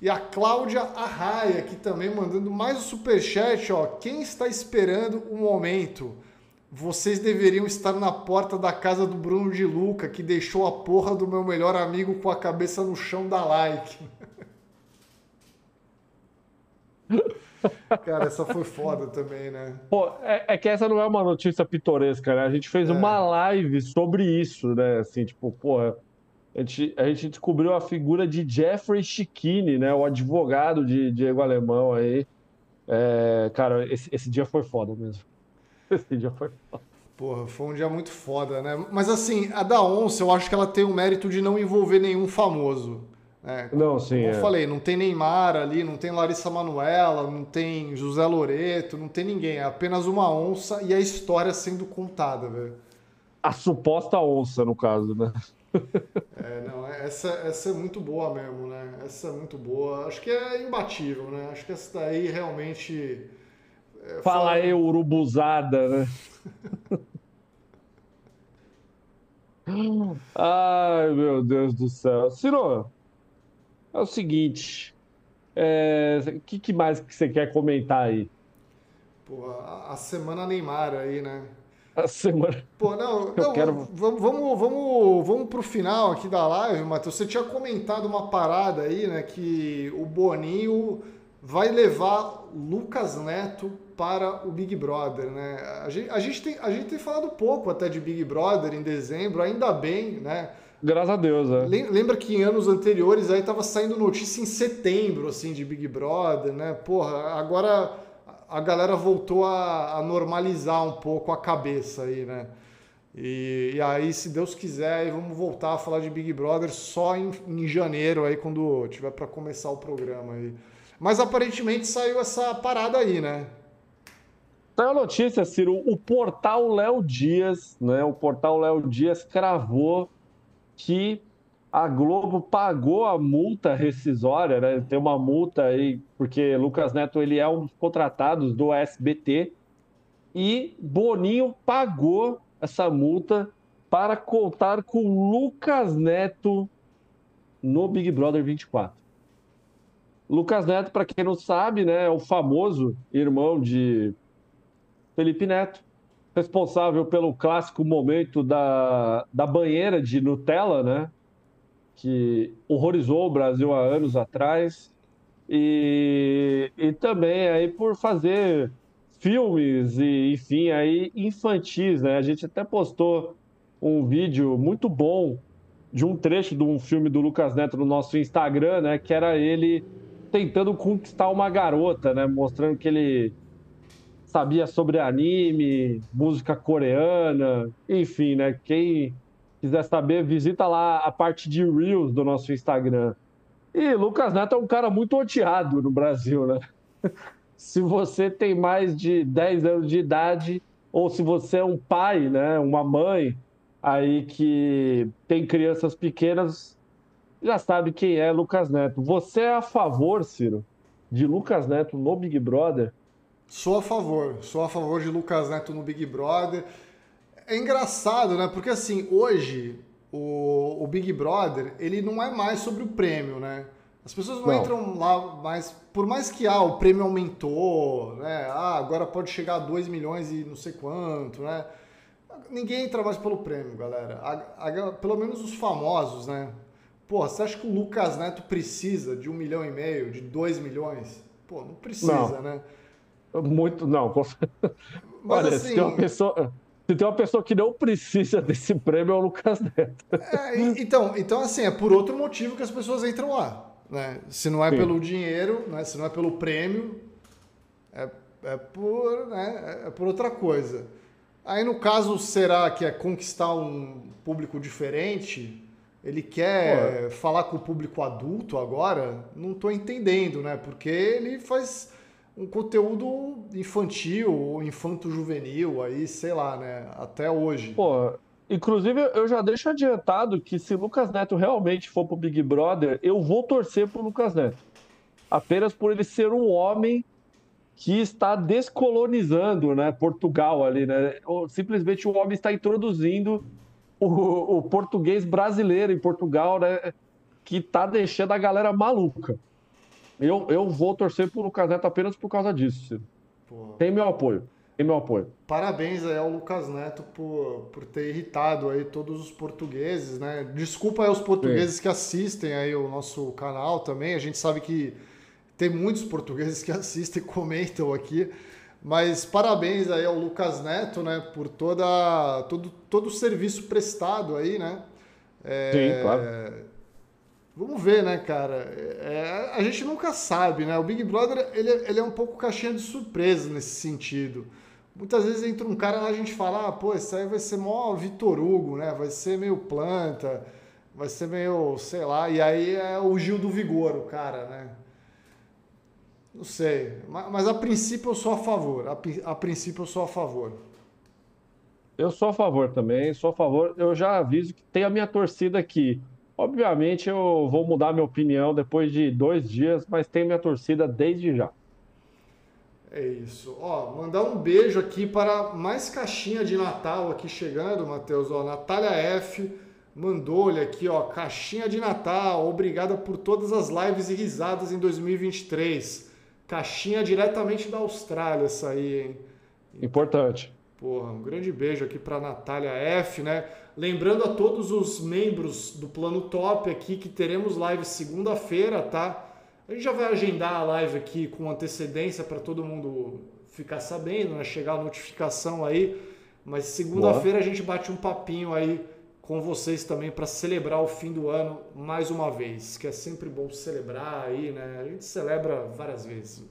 E a Cláudia Arraia, que também mandando mais um superchat, ó. Quem está esperando o momento? Vocês deveriam estar na porta da casa do Bruno de Luca, que deixou a porra do meu melhor amigo com a cabeça no chão da like. Cara, essa foi foda também, né? Pô, é, é, que essa não é uma notícia pitoresca, né? A gente fez é. uma live sobre isso, né? Assim, tipo, porra, a gente, a gente descobriu a figura de Jeffrey Chiquini, né? O advogado de Diego Alemão aí. É, cara, esse, esse dia foi foda mesmo. Esse dia foi foda. Porra, foi um dia muito foda, né? Mas assim, a da Onça, eu acho que ela tem o mérito de não envolver nenhum famoso. É, não, sim. Como eu é. falei, não tem Neymar ali, não tem Larissa Manuela, não tem José Loreto, não tem ninguém. É apenas uma onça e a história sendo contada, velho. A suposta onça, no caso, né? É, não, essa, essa é muito boa mesmo, né? Essa é muito boa. Acho que é imbatível, né? Acho que essa daí realmente. É, fala, fala aí, urubuzada, né? Ai, meu Deus do céu. Ciro, é o seguinte. O é, que, que, mais que você quer comentar aí? Pô, a semana Neymar aí, né? A semana. Pô, não, não quero... vamos, vamos, vamos, vamos pro final aqui da live, Matheus. Você tinha comentado uma parada aí, né? Que o Boninho vai levar Lucas Neto para o Big Brother, né? A gente, a gente, tem, a gente tem falado pouco até de Big Brother em dezembro, ainda bem, né? Graças a Deus, é. Lembra que em anos anteriores aí tava saindo notícia em setembro, assim, de Big Brother, né? Porra, agora a galera voltou a, a normalizar um pouco a cabeça aí, né? E, e, aí, se Deus quiser, vamos voltar a falar de Big Brother só em, em janeiro, aí quando tiver para começar o programa aí. Mas aparentemente saiu essa parada aí, né? Saiu a notícia, Ciro, o portal Léo Dias, né? O portal Léo Dias cravou que a Globo pagou a multa rescisória, né? Tem uma multa aí, porque Lucas Neto ele é um dos contratados do SBT e Boninho pagou essa multa para contar com Lucas Neto no Big Brother 24. Lucas Neto, para quem não sabe, né, é o famoso irmão de Felipe Neto, responsável pelo clássico momento da, da banheira de Nutella, né? Que horrorizou o Brasil há anos atrás. E, e também aí por fazer filmes e, enfim, aí infantis, né? A gente até postou um vídeo muito bom de um trecho de um filme do Lucas Neto no nosso Instagram, né? Que era ele tentando conquistar uma garota, né? Mostrando que ele sabia sobre anime, música coreana, enfim, né? Quem quiser saber, visita lá a parte de Reels do nosso Instagram. E Lucas Neto é um cara muito odiado no Brasil, né? Se você tem mais de 10 anos de idade, ou se você é um pai, né, uma mãe aí que tem crianças pequenas, já sabe quem é Lucas Neto. Você é a favor, Ciro, de Lucas Neto no Big Brother? Sou a favor, sou a favor de Lucas Neto no Big Brother. É engraçado, né? Porque assim, hoje o, o Big Brother, ele não é mais sobre o prêmio, né? As pessoas não, não, entram lá mais. Por mais que ah, o prêmio aumentou, né? Ah, agora pode chegar a 2 milhões e não sei quanto, né? Ninguém entra mais pelo prêmio, galera. A, a, pelo menos os famosos, né? Pô, você acha que o Lucas Neto precisa de um milhão e meio, de 2 milhões? Pô, não precisa, não. né? Muito, não. Mas, Olha, assim... se, tem uma pessoa, se tem uma pessoa que não precisa desse prêmio, é o Lucas Neto. É, então, então, assim, é por outro motivo que as pessoas entram lá. Né? Se não é Sim. pelo dinheiro, né? se não é pelo prêmio, é, é, por, né? é por outra coisa. Aí, no caso, será que é conquistar um público diferente? Ele quer Pô. falar com o público adulto agora? Não estou entendendo, né? Porque ele faz um conteúdo infantil ou infanto-juvenil aí, sei lá, né? Até hoje. Pô, inclusive eu já deixo adiantado que se Lucas Neto realmente for pro Big Brother, eu vou torcer pro Lucas Neto. Apenas por ele ser um homem que está descolonizando, né, Portugal ali, né? Simplesmente o homem está introduzindo o, o português brasileiro em Portugal, né? Que está deixando a galera maluca. Eu, eu vou torcer pro Lucas Neto apenas por causa disso, Ciro. Tem meu apoio. Tem meu apoio. Parabéns aí ao Lucas Neto por, por ter irritado aí todos os portugueses, né? Desculpa aí aos portugueses Sim. que assistem aí o nosso canal também. A gente sabe que tem muitos portugueses que assistem e comentam aqui. Mas parabéns aí ao Lucas Neto, né? Por toda, todo, todo o serviço prestado aí, né? É, Sim, claro. Vamos ver, né, cara? É, a gente nunca sabe, né? O Big Brother, ele, ele é um pouco caixinha de surpresa nesse sentido. Muitas vezes entra um cara lá a gente fala, ah, pô, isso aí vai ser mó Vitor Hugo, né? Vai ser meio planta, vai ser meio, sei lá, e aí é o Gil do Vigor, o cara, né? Não sei, mas, mas a princípio eu sou a favor, a, a princípio eu sou a favor. Eu sou a favor também, sou a favor. Eu já aviso que tem a minha torcida aqui. Obviamente eu vou mudar minha opinião depois de dois dias, mas tem minha torcida desde já. É isso. Ó, mandar um beijo aqui para mais caixinha de Natal aqui chegando, Matheus. Ó, Natália F mandou-lhe aqui, ó, caixinha de Natal. Obrigada por todas as lives e risadas em 2023. Caixinha diretamente da Austrália, essa aí, hein? Importante. Porra, um grande beijo aqui para Natália F, né? Lembrando a todos os membros do Plano Top aqui que teremos live segunda-feira, tá? A gente já vai agendar a live aqui com antecedência para todo mundo ficar sabendo, né? Chegar a notificação aí. Mas segunda-feira a gente bate um papinho aí com vocês também para celebrar o fim do ano mais uma vez, que é sempre bom celebrar aí, né? A gente celebra várias vezes.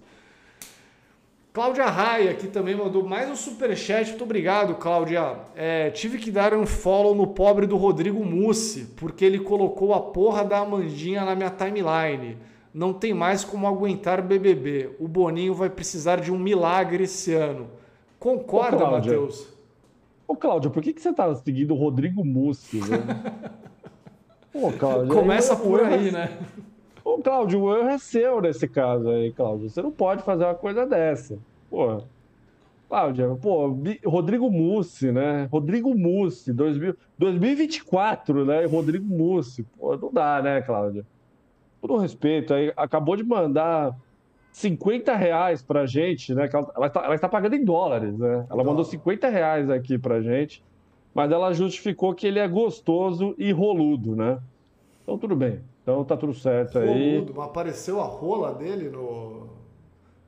Cláudia Raia aqui também mandou mais um superchat. Muito obrigado, Cláudia. É, tive que dar um follow no pobre do Rodrigo Mussi, porque ele colocou a porra da Amandinha na minha timeline. Não tem mais como aguentar BBB. O Boninho vai precisar de um milagre esse ano. Concorda, Matheus? Ô, Cláudio, por que, que você tá seguindo o Rodrigo Mussi? Pô, Cláudio, Começa por aí, né? Ô, Cláudio, o erro é seu nesse caso aí, Cláudio. Você não pode fazer uma coisa dessa. Pô, Cláudia, pô, Rodrigo Mussi, né? Rodrigo Mussi, 2000, 2024, né? Rodrigo Mussi. Pô, não dá, né, Cláudia? Todo respeito, aí acabou de mandar 50 reais pra gente, né? ela, ela, está, ela está pagando em dólares, né? Ela mandou 50 reais aqui pra gente, mas ela justificou que ele é gostoso e roludo, né? Então tudo bem. Então tá tudo certo aí. Roludo, mas apareceu a rola dele no.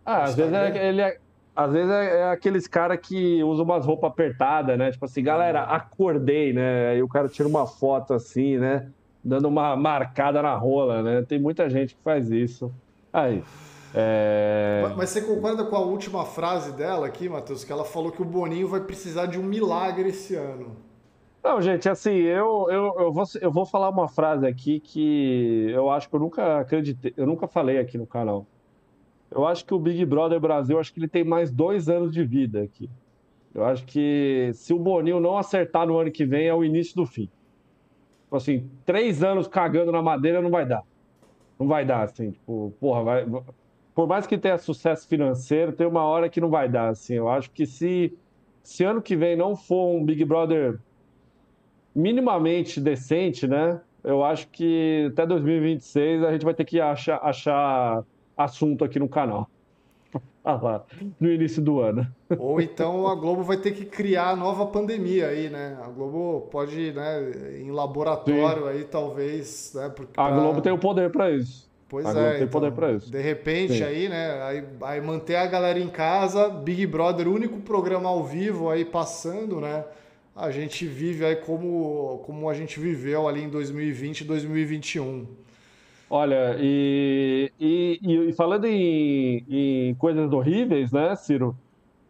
Ah, às vezes é, ele é. Às vezes é, é aqueles cara que usa umas roupas apertadas, né? Tipo assim, galera, acordei, né? Aí o cara tira uma foto assim, né? Dando uma marcada na rola, né? Tem muita gente que faz isso. Aí. É... Mas você concorda com a última frase dela aqui, Matheus? Que ela falou que o Boninho vai precisar de um milagre esse ano. Não, gente, assim, eu, eu, eu, vou, eu vou falar uma frase aqui que eu acho que eu nunca acreditei, eu nunca falei aqui no canal. Eu acho que o Big Brother Brasil, acho que ele tem mais dois anos de vida aqui. Eu acho que se o Boninho não acertar no ano que vem, é o início do fim. Tipo assim, três anos cagando na madeira não vai dar. Não vai dar, assim, tipo, porra, vai. Por mais que tenha sucesso financeiro, tem uma hora que não vai dar, assim. Eu acho que se, se ano que vem não for um Big Brother minimamente decente, né? Eu acho que até 2026 a gente vai ter que achar, achar assunto aqui no canal. Ah lá, no início do ano. Ou então a Globo vai ter que criar nova pandemia aí, né? A Globo pode, né, em laboratório Sim. aí, talvez, né? Porque pra... A Globo tem o poder para isso. Pois a é. Globo tem então, poder para isso. De repente Sim. aí, né? Aí, aí manter a galera em casa, Big Brother, único programa ao vivo aí passando, né? A gente vive aí como, como a gente viveu ali em 2020 e 2021. Olha, e, e, e falando em, em, coisas horríveis, né, Ciro?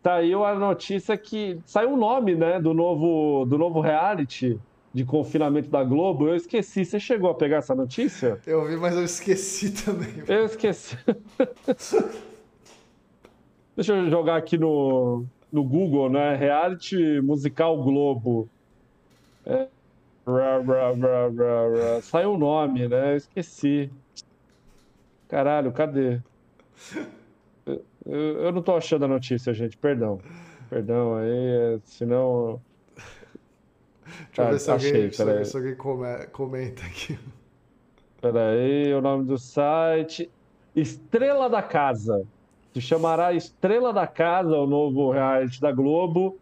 Saiu a notícia que saiu o nome, né, do novo, do novo reality de confinamento da Globo. Eu esqueci. Você chegou a pegar essa notícia? Eu vi, mas eu esqueci também. Eu esqueci. Deixa eu jogar aqui no, no Google, né? Reality musical Globo. É. Saiu o nome, né? Eu esqueci. Caralho, cadê? Eu, eu, não tô achando a notícia, gente. Perdão. Perdão aí, é, senão. Deixa eu ver se achei, alguém, se, se alguém comenta aqui. Peraí, o nome do site. Estrela da Casa se chamará Estrela da Casa, o novo reality da Globo,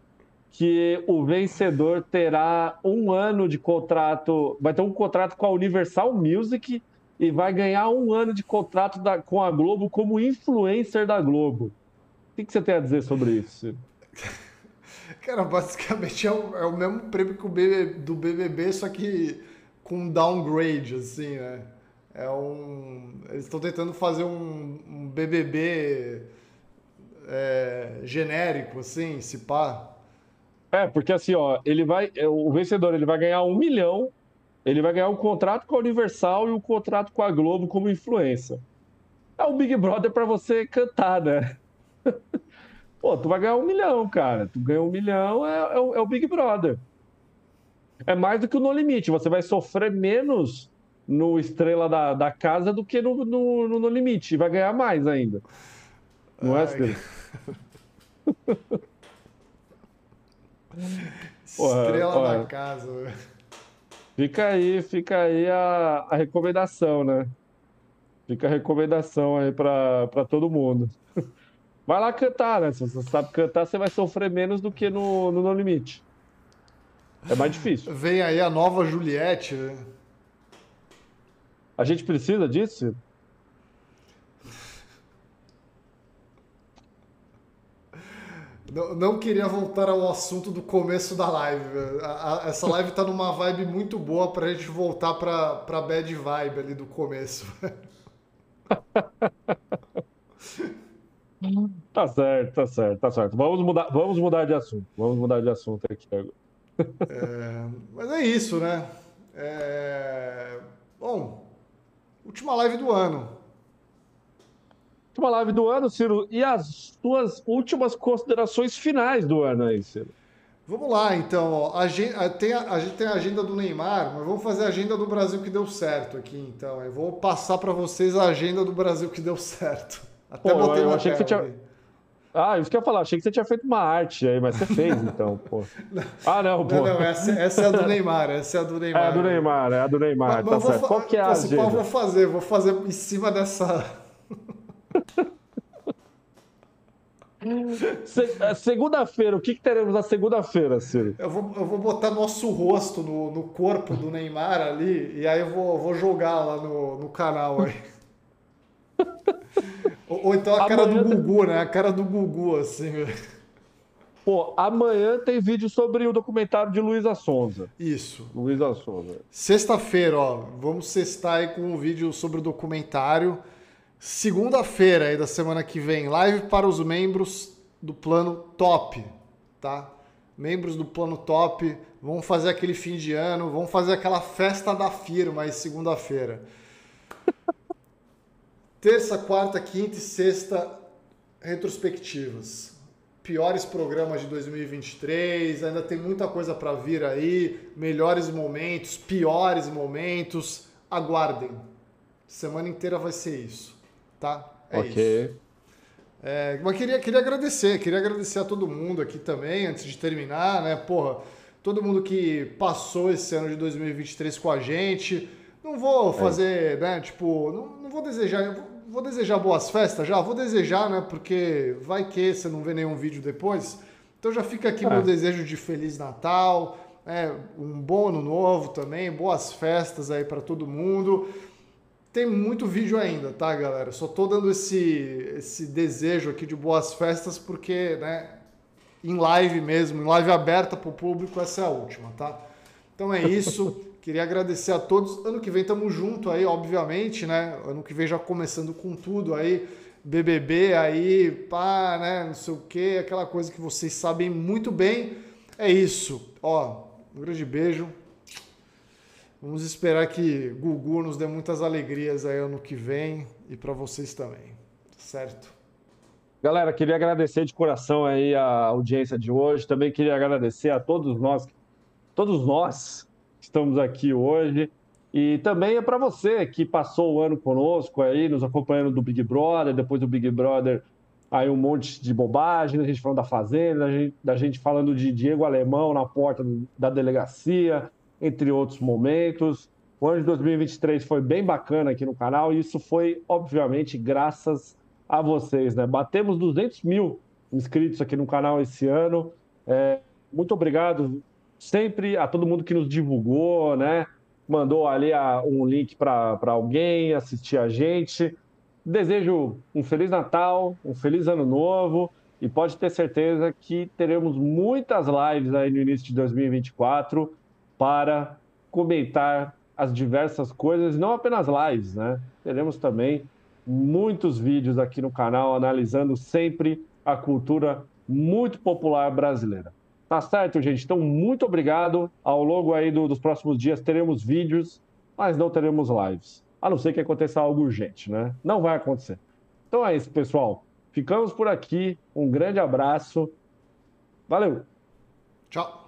que o vencedor terá um ano de contrato, vai ter um contrato com a Universal Music e vai ganhar um ano de contrato da, com a Globo como influencer da Globo. O que, que você tem a dizer sobre isso? Cara, basicamente é o, é o mesmo prêmio que o do BBB, só que com downgrade, assim, né? É um. Eles estão tentando fazer um, um BBB é, genérico, assim, se pá. É, porque assim, ó, ele vai. É, o vencedor ele vai ganhar um milhão, ele vai ganhar um contrato com a Universal e um contrato com a Globo como influência. É o Big Brother para você cantar, né? Pô, tu vai ganhar um milhão, cara. Tu ganha um milhão, é, é, é o Big Brother. É mais do que o No Limite. Você vai sofrer menos no Estrela da, da Casa do que no, no, no, no Limite. Vai ganhar mais ainda. Não é, Estrela? Estrela da Casa. Fica aí, fica aí a, a recomendação, né? Fica a recomendação aí para todo mundo. Vai lá cantar, né? Se você sabe cantar, você vai sofrer menos do que no, no No Limite. É mais difícil. Vem aí a nova Juliette, né? A gente precisa disso? Não, não, queria voltar ao assunto do começo da live. A, a, essa live tá numa vibe muito boa pra gente voltar pra, pra bad vibe ali do começo. tá certo, tá certo, tá certo. Vamos mudar, vamos mudar de assunto. Vamos mudar de assunto aqui agora. É, mas é isso, né? É, bom, última live do ano. Última live do ano, Ciro. E as suas últimas considerações finais do ano aí, Ciro? Vamos lá, então. A gente, tem a, a, gente tem a agenda do Neymar, mas vamos fazer a agenda do Brasil que deu certo aqui, então. Eu vou passar para vocês a agenda do Brasil que deu certo. Até pô, botei eu, eu achei que tinha... Ah, isso que eu ia falar, achei que você tinha feito uma arte aí, mas você fez então, pô. Ah, não, pô. Não, não, essa, essa é a do Neymar, essa é a do Neymar. É a do Neymar, é a do Neymar, mas, tá mas certo. Qual que é a agenda? Eu vou fazer, vou fazer em cima dessa... É, segunda-feira, o que, que teremos na segunda-feira, Ciro? Eu vou, eu vou botar nosso rosto no, no corpo do Neymar ali e aí eu vou, vou jogar lá no, no canal aí. ou, ou, então a cara amanhã do Gugu, né? A cara do Gugu, assim. Pô, amanhã tem vídeo sobre o documentário de Luísa Sonza. Isso. Luísa Sonza. Sexta-feira, ó. Vamos sextar aí com um vídeo sobre o documentário. Segunda-feira aí da semana que vem, live para os membros do plano top, tá? Membros do plano top, vamos fazer aquele fim de ano, vamos fazer aquela festa da firma aí segunda-feira. Terça, quarta, quinta e sexta, retrospectivas. Piores programas de 2023, ainda tem muita coisa para vir aí, melhores momentos, piores momentos. Aguardem. Semana inteira vai ser isso tá? É ok. Isso. É, mas queria, queria agradecer, queria agradecer a todo mundo aqui também, antes de terminar, né? Porra, todo mundo que passou esse ano de 2023 com a gente. Não vou é. fazer, é. né? Tipo, não, não vou desejar. Vou desejar boas festas já? Vou desejar, né? Porque vai que você não vê nenhum vídeo depois. Então já fica aqui é. meu desejo de Feliz Natal, é, um bom ano novo também, boas festas aí para todo mundo. Tem muito vídeo ainda, tá, galera? Só tô dando esse, esse desejo aqui de boas festas porque, né, em live mesmo, em live aberta para o público, essa é a última, tá? Então é isso. Queria agradecer a todos. Ano que vem estamos junto aí, obviamente, né? Ano que vem já começando com tudo aí. BBB aí, pá, né? Não sei o que, aquela coisa que vocês sabem muito bem. É isso. Ó, um grande beijo. Vamos esperar que Gugu nos dê muitas alegrias aí ano que vem e para vocês também, certo? Galera, queria agradecer de coração aí a audiência de hoje. Também queria agradecer a todos nós, todos nós estamos aqui hoje. E também é para você que passou o ano conosco aí, nos acompanhando do Big Brother, depois do Big Brother, aí um monte de bobagem, a gente falando da Fazenda, da gente, da gente falando de Diego Alemão na porta da delegacia, entre outros momentos. O ano de 2023 foi bem bacana aqui no canal e isso foi, obviamente, graças a vocês, né? Batemos 200 mil inscritos aqui no canal esse ano. É, muito obrigado sempre a todo mundo que nos divulgou, né? Mandou ali a, um link para alguém assistir a gente. Desejo um Feliz Natal, um Feliz Ano Novo e pode ter certeza que teremos muitas lives aí no início de 2024 para comentar as diversas coisas, não apenas lives, né? Teremos também muitos vídeos aqui no canal analisando sempre a cultura muito popular brasileira. Tá certo, gente? Então, muito obrigado. Ao longo aí do, dos próximos dias teremos vídeos, mas não teremos lives. A não ser que aconteça algo urgente, né? Não vai acontecer. Então é isso, pessoal. Ficamos por aqui. Um grande abraço. Valeu. Tchau.